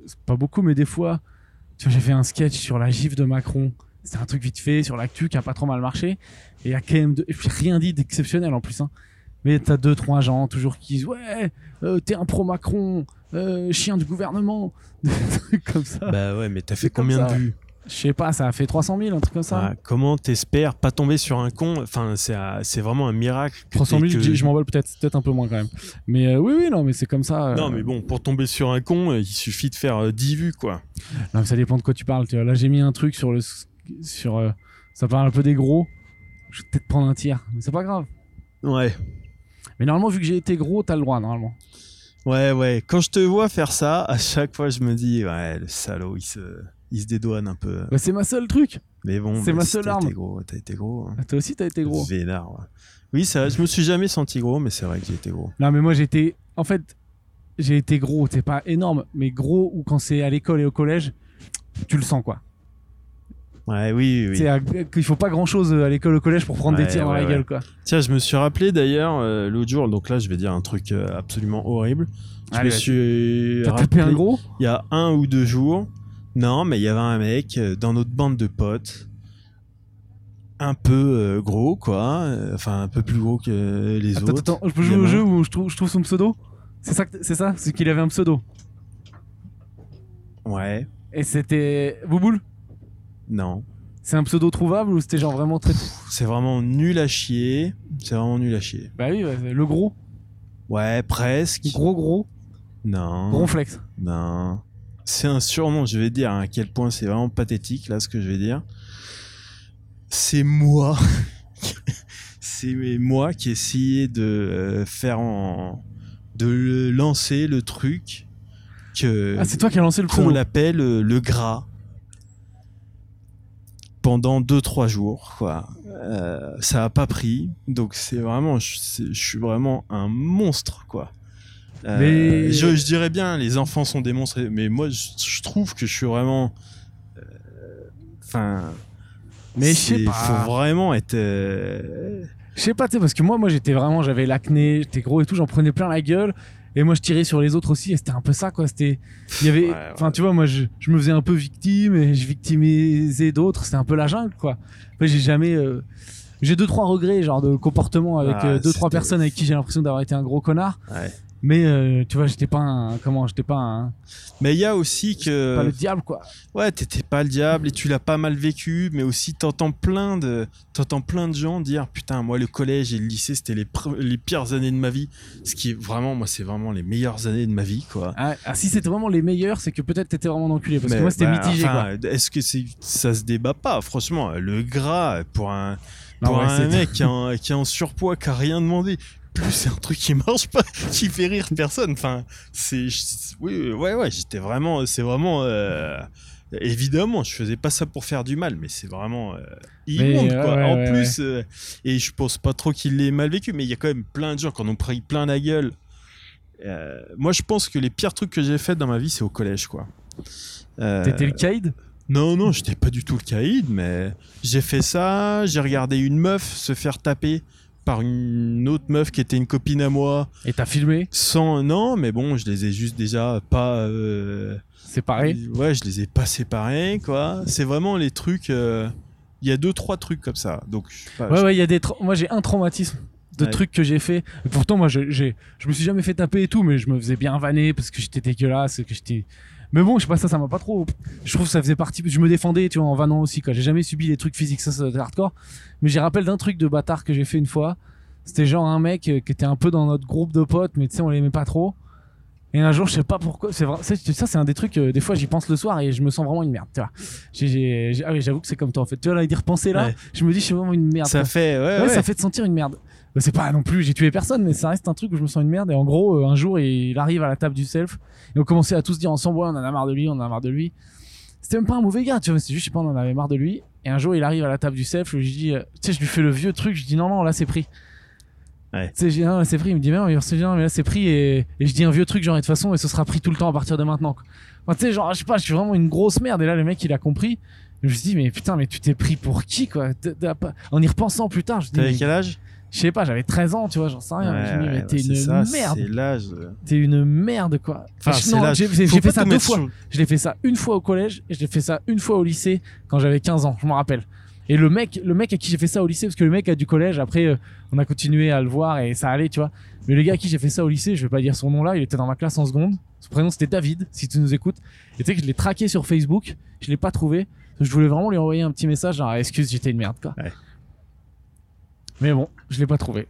c'est pas beaucoup, mais des fois, tu vois, j'ai fait un sketch sur la gifle de Macron. C'était un truc vite fait sur l'actu qui a pas trop mal marché. Et il y a quand même. de- rien dit d'exceptionnel en plus. Hein. Mais t'as deux, trois gens toujours qui disent Ouais, euh, t'es un pro-Macron, euh, chien du gouvernement. Des trucs comme ça. Bah ouais, mais t'as fait combien ça. de vues? Je sais pas, ça a fait 300 000, un truc comme ça. Ah, Comment t'espères pas tomber sur un con? Enfin, c'est vraiment un miracle. que 300 000, t'aies que- je- je m'envole peut-être peut-être un peu moins quand même. Mais euh, oui, oui, non, mais c'est comme ça. euh, Non, mais bon, pour tomber sur un con, euh, il suffit de faire euh, 10 vues, quoi. Non, mais ça dépend de quoi tu parles. tu vois. Là, j'ai mis un truc sur le. Sur, euh, ça parle un peu des gros. Je vais peut-être prendre un tir, mais c'est pas grave. Ouais. Mais normalement, vu que j'ai été gros, t'as le droit, normalement. Ouais, ouais. Quand je te vois faire ça, à chaque fois, je me dis, ouais, le salaud, il se, il se dédouane un peu. Bah, c'est ma seule truc. Mais bon, c'est bah, ma si seule t'as arme. été gros, t'as été gros. hein. Ah, Toi aussi, t'as été gros. Vénard, ouais. Oui, ça, je me suis jamais senti gros, mais c'est vrai que j'ai été gros. Non, mais moi, j'étais. En fait, j'ai été gros. C'est pas énorme, mais gros ou quand c'est à l'école et au collège, tu le sens, quoi. Ouais, oui, oui. À- qu'il faut pas grand chose à l'école au collège pour prendre Ouais, des tirs dans ouais, la ouais. gueule, quoi. Tiens, je me suis rappelé d'ailleurs euh, l'autre jour, donc là, je vais dire un truc euh, absolument horrible. Je Allez, me suis T'as tapé un gros? il y a un ou deux jours. Non, mais il y avait un mec euh, dans notre bande de potes, un peu euh, gros, quoi. Enfin, un peu plus gros que les Attends, autres. attends, je peux jouer au jeu où je trouve, je trouve son pseudo? C'est ça, c'est ça? C'est qu'il avait un pseudo. Ouais, Et c'était. Bouboule? Non. C'est un pseudo trouvable ou c'était genre vraiment très. C'est vraiment nul à chier. C'est vraiment nul à chier. Bah oui, ouais, le gros. Ouais, presque. Gros, gros. Non. Gros flex. Non. C'est un surnom, je vais dire à quel point c'est vraiment pathétique, là, ce que je vais dire. C'est moi. c'est moi qui essayais de euh, faire en. de lancer le truc que. Ah, c'est toi qui as lancé le qu'on pseudo. l'appelle euh, le gras pendant 2-3 jours quoi. Euh, ça a pas pris donc c'est vraiment je suis vraiment un monstre quoi. Euh, Mais- je, je dirais bien les enfants sont des monstres mais moi je, je trouve que je suis vraiment euh, enfin Mais je sais pas. faut vraiment être euh, Je sais pas, tu sais, parce que moi, moi j'étais vraiment, j'avais l'acné, j'étais gros et tout, j'en prenais plein la gueule. Et moi, je tirais sur les autres aussi, et c'était un peu ça, quoi. C'était, il y avait, Ouais, enfin, tu vois, moi, je, je me faisais un peu victime et je victimisais d'autres. C'était un peu la jungle, quoi. Après, j'ai jamais, euh, j'ai deux trois regrets, genre de comportement avec Ah, euh, deux trois personnes avec qui j'ai l'impression d'avoir été un gros connard. ouais. Mais euh, tu vois, j'étais pas un, comment, j'étais pas un, mais il y a aussi que pas le diable, quoi. Ouais, t'étais pas le diable et tu l'as pas mal vécu, mais aussi t'entends plein de, t'entends plein de gens dire putain moi le collège et le lycée c'était les, pre- les pires années de ma vie, ce qui est vraiment moi c'est vraiment les meilleures années de ma vie quoi. Ah, ah, si c'était vraiment les meilleurs, c'est que peut-être t'étais vraiment enculé, parce que moi c'était bah, mitigé, enfin, Est-ce que c'est ça se débat pas franchement le gras pour un Non, pour ouais, un mec qui est, en, qui est en surpoids qui a rien demandé. Plus c'est un truc qui marche pas, qui fait rire personne. Enfin, c'est, oui, ouais, ouais, j'étais vraiment, c'est vraiment, euh, évidemment, je faisais pas ça pour faire du mal, mais c'est vraiment euh, immonde, quoi. ouais, en ouais, plus, euh, et je pense pas trop qu'il l'ait mal vécu, mais il y a quand même plein de gens qui en ont pris plein la gueule. Euh, moi, je pense que les pires trucs que j'ai fait dans ma vie, c'est au collège, quoi. T'étais le caïd? non, non, j'étais pas du tout le caïd, mais j'ai fait ça. J'ai regardé une meuf se faire taper par une autre meuf qui était une copine à moi. et t'as filmé, Sans, non, mais bon, je les ai juste déjà pas. euh, pareil. Ouais, je les ai pas séparés, quoi. C'est vraiment les trucs. euh, Il y a deux, trois trucs comme ça. Donc, pas, Ouais, je- ouais, il y a des. tra- Moi, j'ai un traumatisme de Ouais. trucs que j'ai fait. Et pourtant, moi, je, j'ai, je me suis jamais fait taper et tout, mais je me faisais bien vanner parce que j'étais dégueulasse, que j'étais. Mais bon, je sais pas, ça, ça m'a pas trop. Je trouve que ça faisait partie. Je me défendais, tu vois, en vannant aussi, quoi. J'ai jamais subi les trucs physiques, ça, c'est hardcore. Mais j'ai rappel d'un truc de bâtard que j'ai fait une fois. C'était genre un mec euh, qui était un peu dans notre groupe de potes, mais tu sais, on l'aimait pas trop. Et un jour, je sais pas pourquoi, c'est vrai, ça c'est un des trucs, euh, des fois j'y pense le soir et je me sens vraiment une merde, tu vois. Ah oui, j'avoue que c'est comme toi en fait. Tu vois, là, d'y repenser là, Ouais. je me dis, je suis vraiment une merde. Ça quoi. fait, ouais, Ouais, ouais. ça fait te sentir une merde. Bah, c'est pas non plus, j'ai tué personne, mais ça reste un truc où je me sens une merde. Et en gros, euh, un jour, il arrive à la table du self et on commençait à tous dire ensemble, ouais, on en a marre de lui, on en a marre de lui. C'était même pas un mauvais gars, tu vois, c'est juste, je sais pas, on en avait marre de lui. Et un jour, il arrive à la table du self, je lui dis, euh, tu sais, je lui fais le vieux truc, je dis, non, non, là, c'est pris. Ouais. Tu sais, je dis, non, là, c'est pris. Il me dit, mais non, mais c'est bien, mais là, c'est pris. Et, et je dis un vieux truc, genre, de toute façon, et ce sera pris tout le temps à partir de maintenant. quoi. Enfin, tu sais, genre, je sais pas, je suis vraiment une grosse merde. Et là, le mec, il a compris. Je me suis dit, mais putain, mais tu t'es pris pour qui, quoi? En y repensant plus tard, je dis, T'avais quel âge? Je sais pas, j'avais 13 ans, tu vois, j'en sais rien. Ouais, je me dis, mais t'es une ça, merde. C'est l'âge. T'es une merde, quoi. Enfin, l'âge. j'ai fait ça deux fois. sous- Je l'ai fait ça une fois au collège et je l'ai fait ça une fois au lycée quand j'avais 15 ans, je m'en rappelle. Et le mec, le mec à qui j'ai fait ça au lycée, parce que le mec a du collège, après euh, on a continué à le voir et ça allait, tu vois. Mais le gars à qui j'ai fait ça au lycée, je vais pas dire son nom là, il était dans ma classe en seconde. Son prénom c'était David, si tu nous écoutes. Et tu sais que je l'ai traqué sur Facebook, je l'ai pas trouvé. Je voulais vraiment lui envoyer un petit message, genre excuse, j'étais une merde, quoi. Ouais. Mais bon, je l'ai pas trouvé.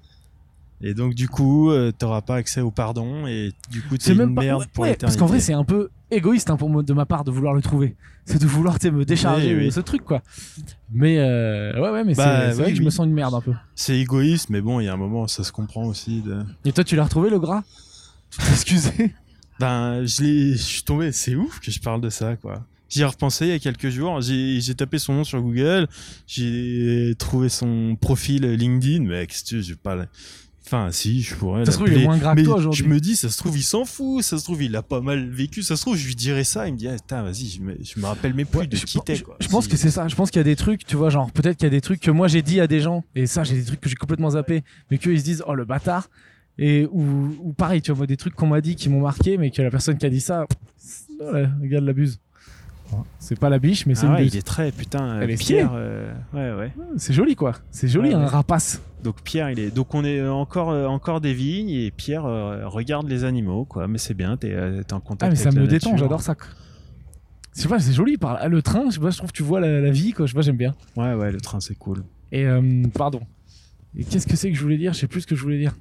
Et donc, du coup, euh, t'auras pas accès au pardon et du coup, t'es une même pas merde ouais, pour ouais, parce qu'en vrai c'est un peu égoïste hein, pour moi, de ma part de vouloir le trouver c'est de vouloir me décharger Oui, oui. de ce truc quoi mais euh, ouais ouais mais Bah, c'est vrai que je me sens une merde un peu C'est égoïste, mais bon, il y a un moment, ça se comprend aussi. De... et toi tu l'as retrouvé le gras? Excusé Ben, je l'ai, je suis tombé. C'est ouf que je parle de ça, quoi. J'y ai repensé il y a quelques jours. J'ai, tapé son nom sur Google. J'ai trouvé son profil LinkedIn. Mais qu'est-ce que pas. la- Enfin, si, je pourrais. Ça se trouve, il est moins Mais toi aujourd'hui. Je me dis, ça se trouve, il s'en fout. Ça se trouve, il a pas mal vécu. Ça se trouve, je lui dirais ça. Il me dit, ah, putain, vas-y, je me, je me rappelle même plus Ouais, de je, qui t'es, je- je pense que c'est ça. Je pense qu'il y a des trucs, tu vois, genre peut-être qu'il y a des trucs que moi j'ai dit à des gens, et ça j'ai des trucs que j'ai complètement zappé, mais qu'eux ils se disent oh le bâtard, et ou, ou pareil, tu vois, des trucs qu'on m'a dit qui m'ont marqué, mais que la personne qui a dit ça, oh là, le gars de l'abuse. C'est pas la biche, mais c'est Ah une ouais, il est très putain. Elle euh, est. Pierre, euh, ouais, ouais. C'est joli quoi. C'est joli Ouais, un rapace. Donc Pierre, il est. Donc on est euh, encore, euh, encore des vignes et Pierre euh, regarde les animaux, quoi. Mais c'est bien, t'es, euh, t'es en contact. Ah mais ça me détend, j'adore ça. Je sais pas, c'est joli par le train, je sais pas, je trouve que tu vois la, la vie quoi, je sais pas, j'aime bien. Ouais, ouais, le train, c'est cool. Et euh, pardon. Et qu'est-ce que c'est que je voulais dire? Je sais plus ce que je voulais dire.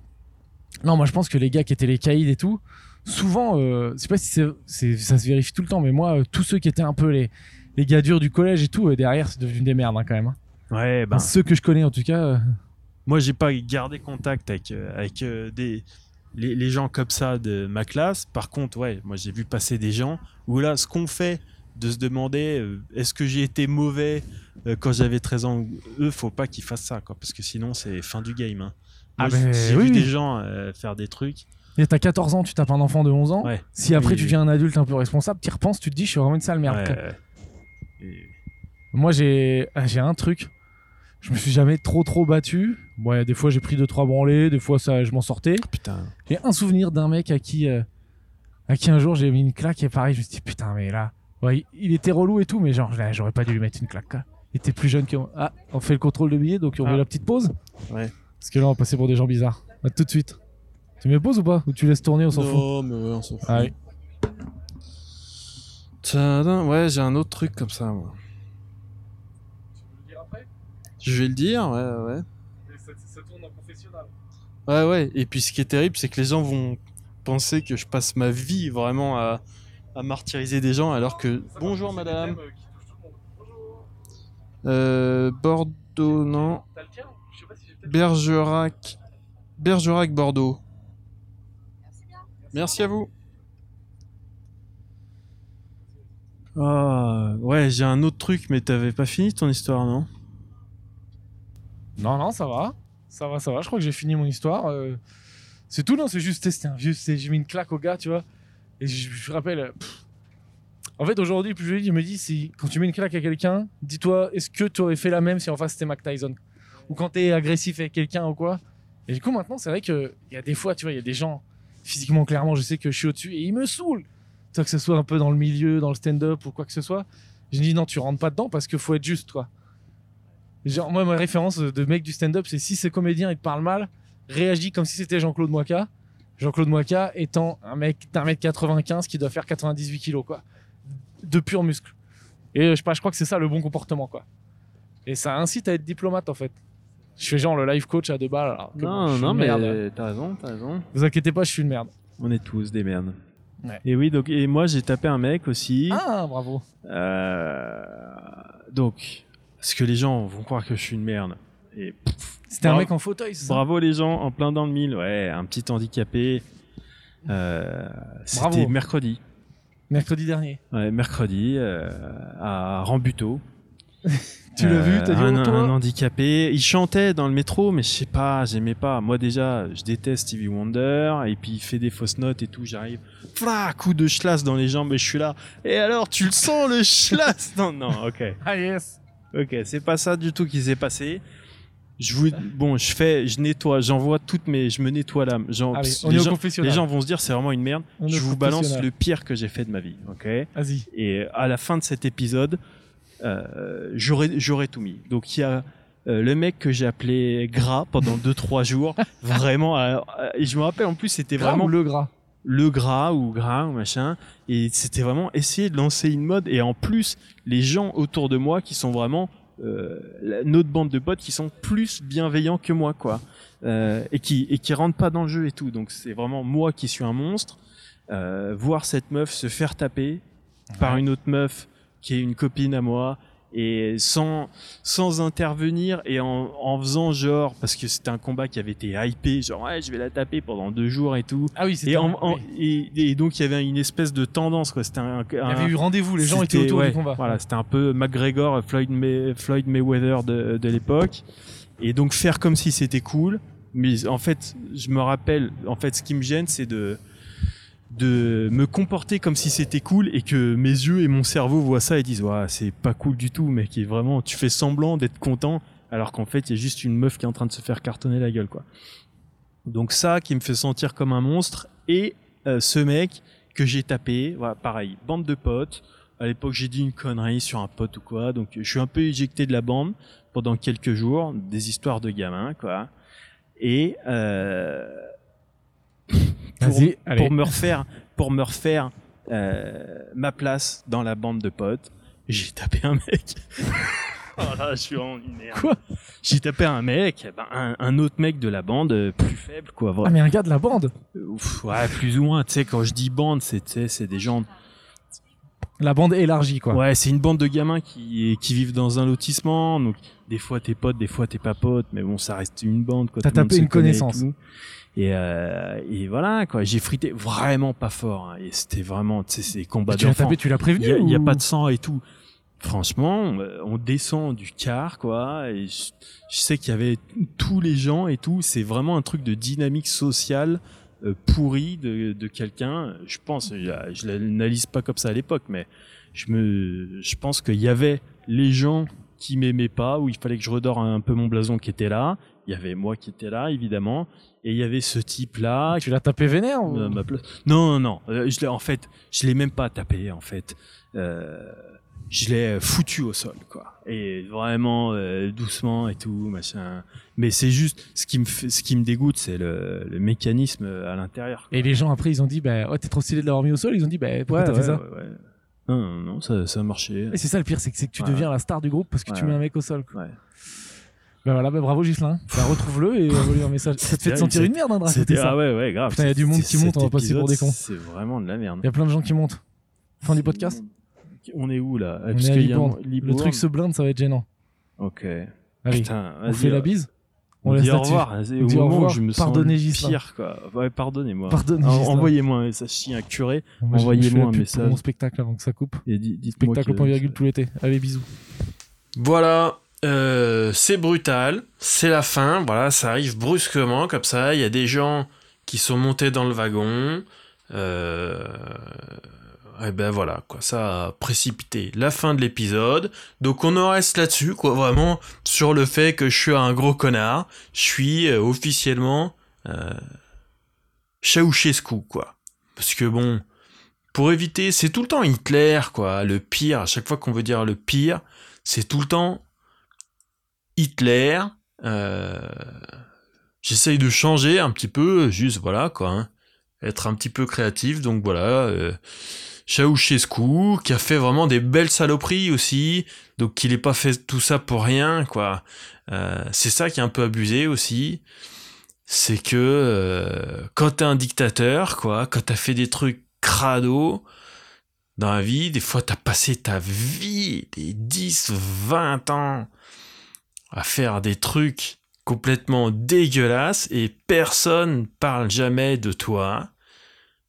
Non, moi je pense que les gars qui étaient les caïds et tout, souvent, euh, je sais pas si ça se vérifie tout le temps, mais moi, euh, tous ceux qui étaient un peu les, les gars durs du collège et tout, euh, derrière, c'est devenu des merdes hein, quand même. hein. Ouais, ben. Enfin, ceux que je connais en tout cas. euh, Moi, j'ai pas gardé contact avec, euh, avec des, les, les gens comme ça de ma classe. Par contre, ouais, moi, j'ai vu passer des gens où là, ce qu'on fait de se demander est-ce que j'ai été mauvais quand j'avais 13 ans Eux, faut pas qu'ils fassent ça, quoi, parce que sinon, c'est fin du game. hein. Ah ben, j'ai oui, vu des gens euh, faire des trucs. Et t'as 14 ans, tu tapes un enfant de 11 ans. Ouais. Si après Oui, tu deviens un adulte un peu responsable, tu repenses, tu te dis, je suis vraiment une sale merde. Ouais. Et- Moi, j'ai ah, j'ai un truc. Je me suis jamais trop trop battu. Ouais, des fois j'ai pris deux trois branlées, des fois ça, je m'en sortais. Putain. J'ai un souvenir d'un mec à qui, euh, à qui un jour j'ai mis une claque et pareil, je me suis dit putain, mais là, ouais, il, était relou et tout, mais genre là, j'aurais pas dû lui mettre une claque. quoi. Il était plus jeune que moi. Ah, on fait le contrôle de billets, donc on Ah. met la petite pause. Ouais. Parce que là, on va passer pour des gens bizarres. À tout de suite. Tu mets pause ou pas? Ou tu laisses tourner, on s'en fout? Non, mais ouais, on s'en fout. Ah oui. Tadam, ouais, j'ai un autre truc comme ça, moi. Je vais le dire, ouais, ouais. Ça, tourne en professionnel. Ouais, ouais. Et puis ce qui est terrible, c'est que les gens vont penser que je passe ma vie vraiment à, à martyriser des gens, alors que. Bonjour, madame. Euh, Bordeaux, non. Bergerac. Bergerac, Bordeaux. Merci à vous. Ah, ouais, j'ai un autre truc, mais t'avais pas fini ton histoire, non? Non, non, ça va. Ça va, ça va. Je crois que j'ai fini mon histoire. euh, C'est tout, non? C'est juste, c'était un vieux. J'ai mis une claque au gars, tu vois. Et je, rappelle. pff. En fait, aujourd'hui, plus je le dis, je me dis, si, quand tu mets une claque à quelqu'un, dis-toi, est-ce que tu aurais fait la même si en face c'était Mac Tyson? Ou quand t'es agressif avec quelqu'un ou quoi? Et du coup, maintenant, c'est vrai qu'il y a des fois, tu vois, il y a des gens, physiquement, clairement, je sais que je suis au-dessus et ils me saoulent. Tu vois, que ce soit un peu dans le milieu, dans le stand-up ou quoi que ce soit. Je dis, non, tu rentres pas dedans parce qu'il faut être juste, toi. Moi, ma référence de mec du stand-up, c'est si ce comédien il te parle mal, réagis comme si c'était Jean-Claude Moika. Jean-Claude Moika étant un mec d'un mètre 95 qui doit faire 98 kilos, quoi. De pur muscle. Et euh, je je crois que c'est ça le bon comportement, quoi. Et ça incite à être diplomate, en fait. Je fais genre le life coach à deux balles. alors que bon, je suis une merde. t'as raison, t'as raison. Vous inquiétez pas, je suis une merde. On est tous des merdes. Ouais. Et oui, donc et moi j'ai tapé un mec aussi. Ah, bravo. Euh, donc, parce que les gens vont croire que je suis une merde? Et C'était un Bravo. mec en fauteuil, c'est ça? Bravo les gens, en plein dans le mille, ouais, un petit handicapé. Euh, C'était mercredi. Mercredi dernier. Ouais, mercredi euh, à Rambuteau. Tu l'as vu, t'as dit un, un handicapé. Il chantait dans le métro, mais je sais pas, j'aimais pas. Moi déjà, je déteste Stevie Wonder, et puis il fait des fausses notes et tout. J'arrive, fla, coup de schlass dans les jambes, et je suis là. Et alors, tu le sens le schlass Non, non, ok, Ah yes. ok, c'est pas ça du tout qui s'est passé. Je vous, bon, je fais, je nettoie, j'envoie toutes mes, je me nettoie l'âme. Allez, les gens- confessionnal. les gens vont se dire c'est vraiment une merde. On je vous balance le pire que j'ai fait de ma vie, ok? Vas-y. et à la fin de cet épisode, euh, j'aurais tout mis. Donc il y a euh, le mec que j'ai appelé gras pendant 2-3 jours, vraiment. euh, et je me rappelle en plus c'était vraiment le gras? le gras ou gras ou machin. Et c'était vraiment essayer de lancer une mode. Et en plus, les gens autour de moi qui sont vraiment euh, notre bande de potes qui sont plus bienveillants que moi, quoi. Et qui et qui rentrent pas dans le jeu et tout. Donc c'est vraiment moi qui suis un monstre. Voir cette meuf se faire taper par une autre meuf qui est une copine à moi et sans sans intervenir et en, en faisant genre parce que c'était un combat qui avait été hypé genre ouais je vais la taper pendant deux jours et tout. Ah oui, c'était et, en- et, et donc il y avait une espèce de tendance quoi. C'était un, Il y avait eu rendez-vous, les gens étaient autour ouais, du combat. voilà c'était un peu McGregor Floyd, May- Floyd Mayweather de, de l'époque. Et donc faire comme si c'était cool mais en fait je me rappelle en fait ce qui me gêne c'est de de me comporter comme si c'était cool et que mes yeux et mon cerveau voient ça et disent ouais c'est pas cool du tout mec et vraiment tu fais semblant d'être content alors qu'en fait il y a juste une meuf qui est en train de se faire cartonner la gueule quoi. Donc ça qui me fait sentir comme un monstre et euh, ce mec que j'ai tapé voilà pareil bande de potes. À l'époque j'ai dit une connerie sur un pote ou quoi donc je suis un peu éjecté de la bande pendant quelques jours des histoires de gamins quoi. Et euh, pour, Vas-y, allez. pour me refaire pour me refaire euh, ma place dans la bande de potes j'ai tapé un mec. Oh là je suis en une merde. Quoi? J'ai tapé un mec ben, un, un autre mec de la bande euh, plus faible quoi Ah, vraiment mais un gars de la bande? Ouf, ouais plus ou moins tu sais quand je dis bande c'est des gens La bande élargie, quoi. Ouais, c'est une bande de gamins qui, qui vivent dans un lotissement. Donc, des fois t'es pote, des fois t'es pas pote, mais bon, ça reste une bande. Quoi, T'as tapé une connaissance. Et, euh, et voilà, quoi. J'ai frité vraiment pas fort. hein, et c'était vraiment, tu sais, c'est des combats tu l'as d'enfants. tapé, tu l'as prévenu Il y, a- pas de sang et tout. Franchement, euh, on descend du car, quoi. Et je, je sais qu'il y avait tous les gens et tout. C'est vraiment un truc de dynamique sociale euh, pourrie de, de quelqu'un. Je pense, je, l'analyse pas comme ça à l'époque, mais je me, je pense qu'il y avait les gens qui m'aimaient pas, où il fallait que je redore un peu mon blason qui était là. Il y avait moi qui était là, évidemment. Et il y avait ce type-là Tu l'as tapé vénère ou... Non, non, non. Euh, je l'ai, en fait, je l'ai même pas tapé, en fait. Euh, je l'ai foutu au sol, quoi. Et vraiment euh, doucement et tout, machin. Mais c'est juste ce qui me, fait, ce qui me dégoûte, c'est le, le mécanisme à l'intérieur. Et les gens après ils ont dit bah oh, t'es trop stylé de l'avoir mis au sol ils ont dit bah pourquoi t'as fait ça ouais, ouais. Non, non, non, ça, ça a marché. et c'est ça le pire c'est que, tu Ouais. deviens la star du groupe parce que tu Ouais, mets un ouais. mec au sol quoi. Ouais. bah voilà bah bravo Gislin bah, retrouve-le et envoie-lui un message ça te fait te sentir une merde hein, de raconter C'était, ça ah ouais, ouais, grave. Putain, y a du monde qui monte, on va passer pour des cons. C'est vraiment de la merde. il y a plein de gens qui montent fin du podcast On est où là on Parce est à qu'il y a Libourne. un- le truc se blinde ça va être gênant Ok. allez Putain, on vas-y, fait la bise On, laisse dit au revoir. On au au moment où je me sens Pardonnez Ghislain. pire, quoi. Ouais, pardonnez-moi. Pardonnez. Envoyez-moi un message chien curé envoyez-moi un message. pour mon spectacle avant que ça coupe et di- dites-moi spectacle que- point virgule tout l'été allez bisous Voilà, euh, c'est brutal, c'est la fin, voilà, ça arrive brusquement comme ça, il y a des gens qui sont montés dans le wagon, euh, et ben voilà, quoi, ça a précipité la fin de l'épisode, donc on en reste là-dessus, quoi, vraiment, sur le fait que je suis un gros connard, je suis euh, officiellement euh, quoi, parce que bon, pour éviter, c'est tout le temps Hitler, quoi, le pire, à chaque fois qu'on veut dire le pire, c'est tout le temps Hitler. Euh, J'essaye de changer un petit peu, juste voilà quoi, hein, être un petit peu créatif. Donc voilà, euh, Ceausescu qui a fait vraiment des belles saloperies aussi, donc qu'il n'ait pas fait tout ça pour rien quoi. Euh, c'est ça qui est un peu abusé aussi, c'est que euh, quand t'es un dictateur quoi, quand t'as fait des trucs crado dans la vie. Des fois, t'as passé ta vie, des 10, 20 ans à faire des trucs complètement dégueulasses et personne parle jamais de toi.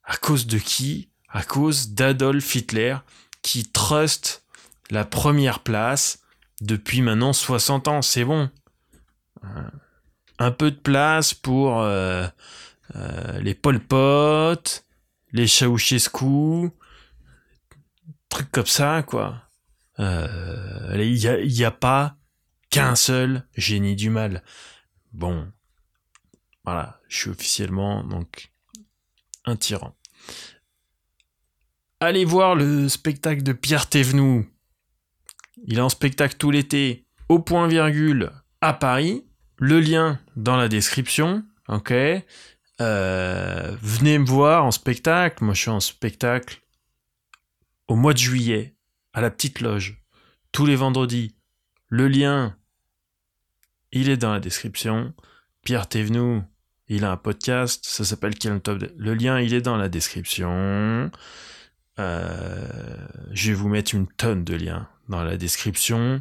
À cause de qui? À cause d'Adolf Hitler qui trust la première place depuis maintenant 60 ans. C'est bon. Un peu de place pour euh, euh, les Pol Pot, les Ceausescu, trucs comme ça, quoi. Euh, il n'y a, a pas qu'un seul génie du mal. Bon, voilà, je suis officiellement donc un tyran. Allez voir le spectacle de Pierre Thévenoud. Il est en spectacle tout l'été, au point virgule, à Paris. Le lien dans la description, ok euh, Venez me voir en spectacle. Moi, je suis en spectacle au mois de juillet, à la petite loge, tous les vendredis. Le lien, il est dans la description. Pierre Thévenoud, il a un podcast, ça s'appelle Quel Top. Le lien, il est dans la description. Euh, je vais vous mettre une tonne de liens dans la description.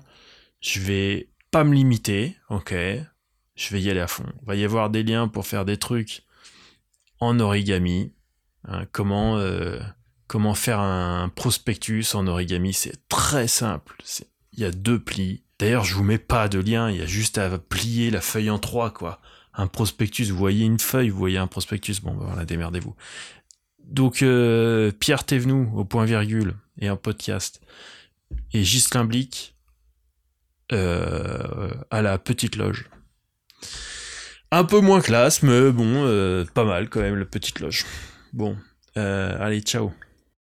Je vais pas me limiter, ok? Je vais y aller à fond. Il va y avoir des liens pour faire des trucs en origami. Hein, comment, euh, comment faire un prospectus en origami, c'est très simple. Il y a deux plis. D'ailleurs, je vous mets pas de lien, il y a juste à plier la feuille en trois, quoi. Un prospectus, vous voyez une feuille, vous voyez un prospectus, bon, ben voilà, démerdez-vous. Donc, euh, Pierre Thévenoud, au point virgule, et un podcast. Et Ghislain Blic, euh, à la petite loge. Un peu moins classe, mais bon, euh, pas mal quand même, la petite loge. Bon, allez, ciao.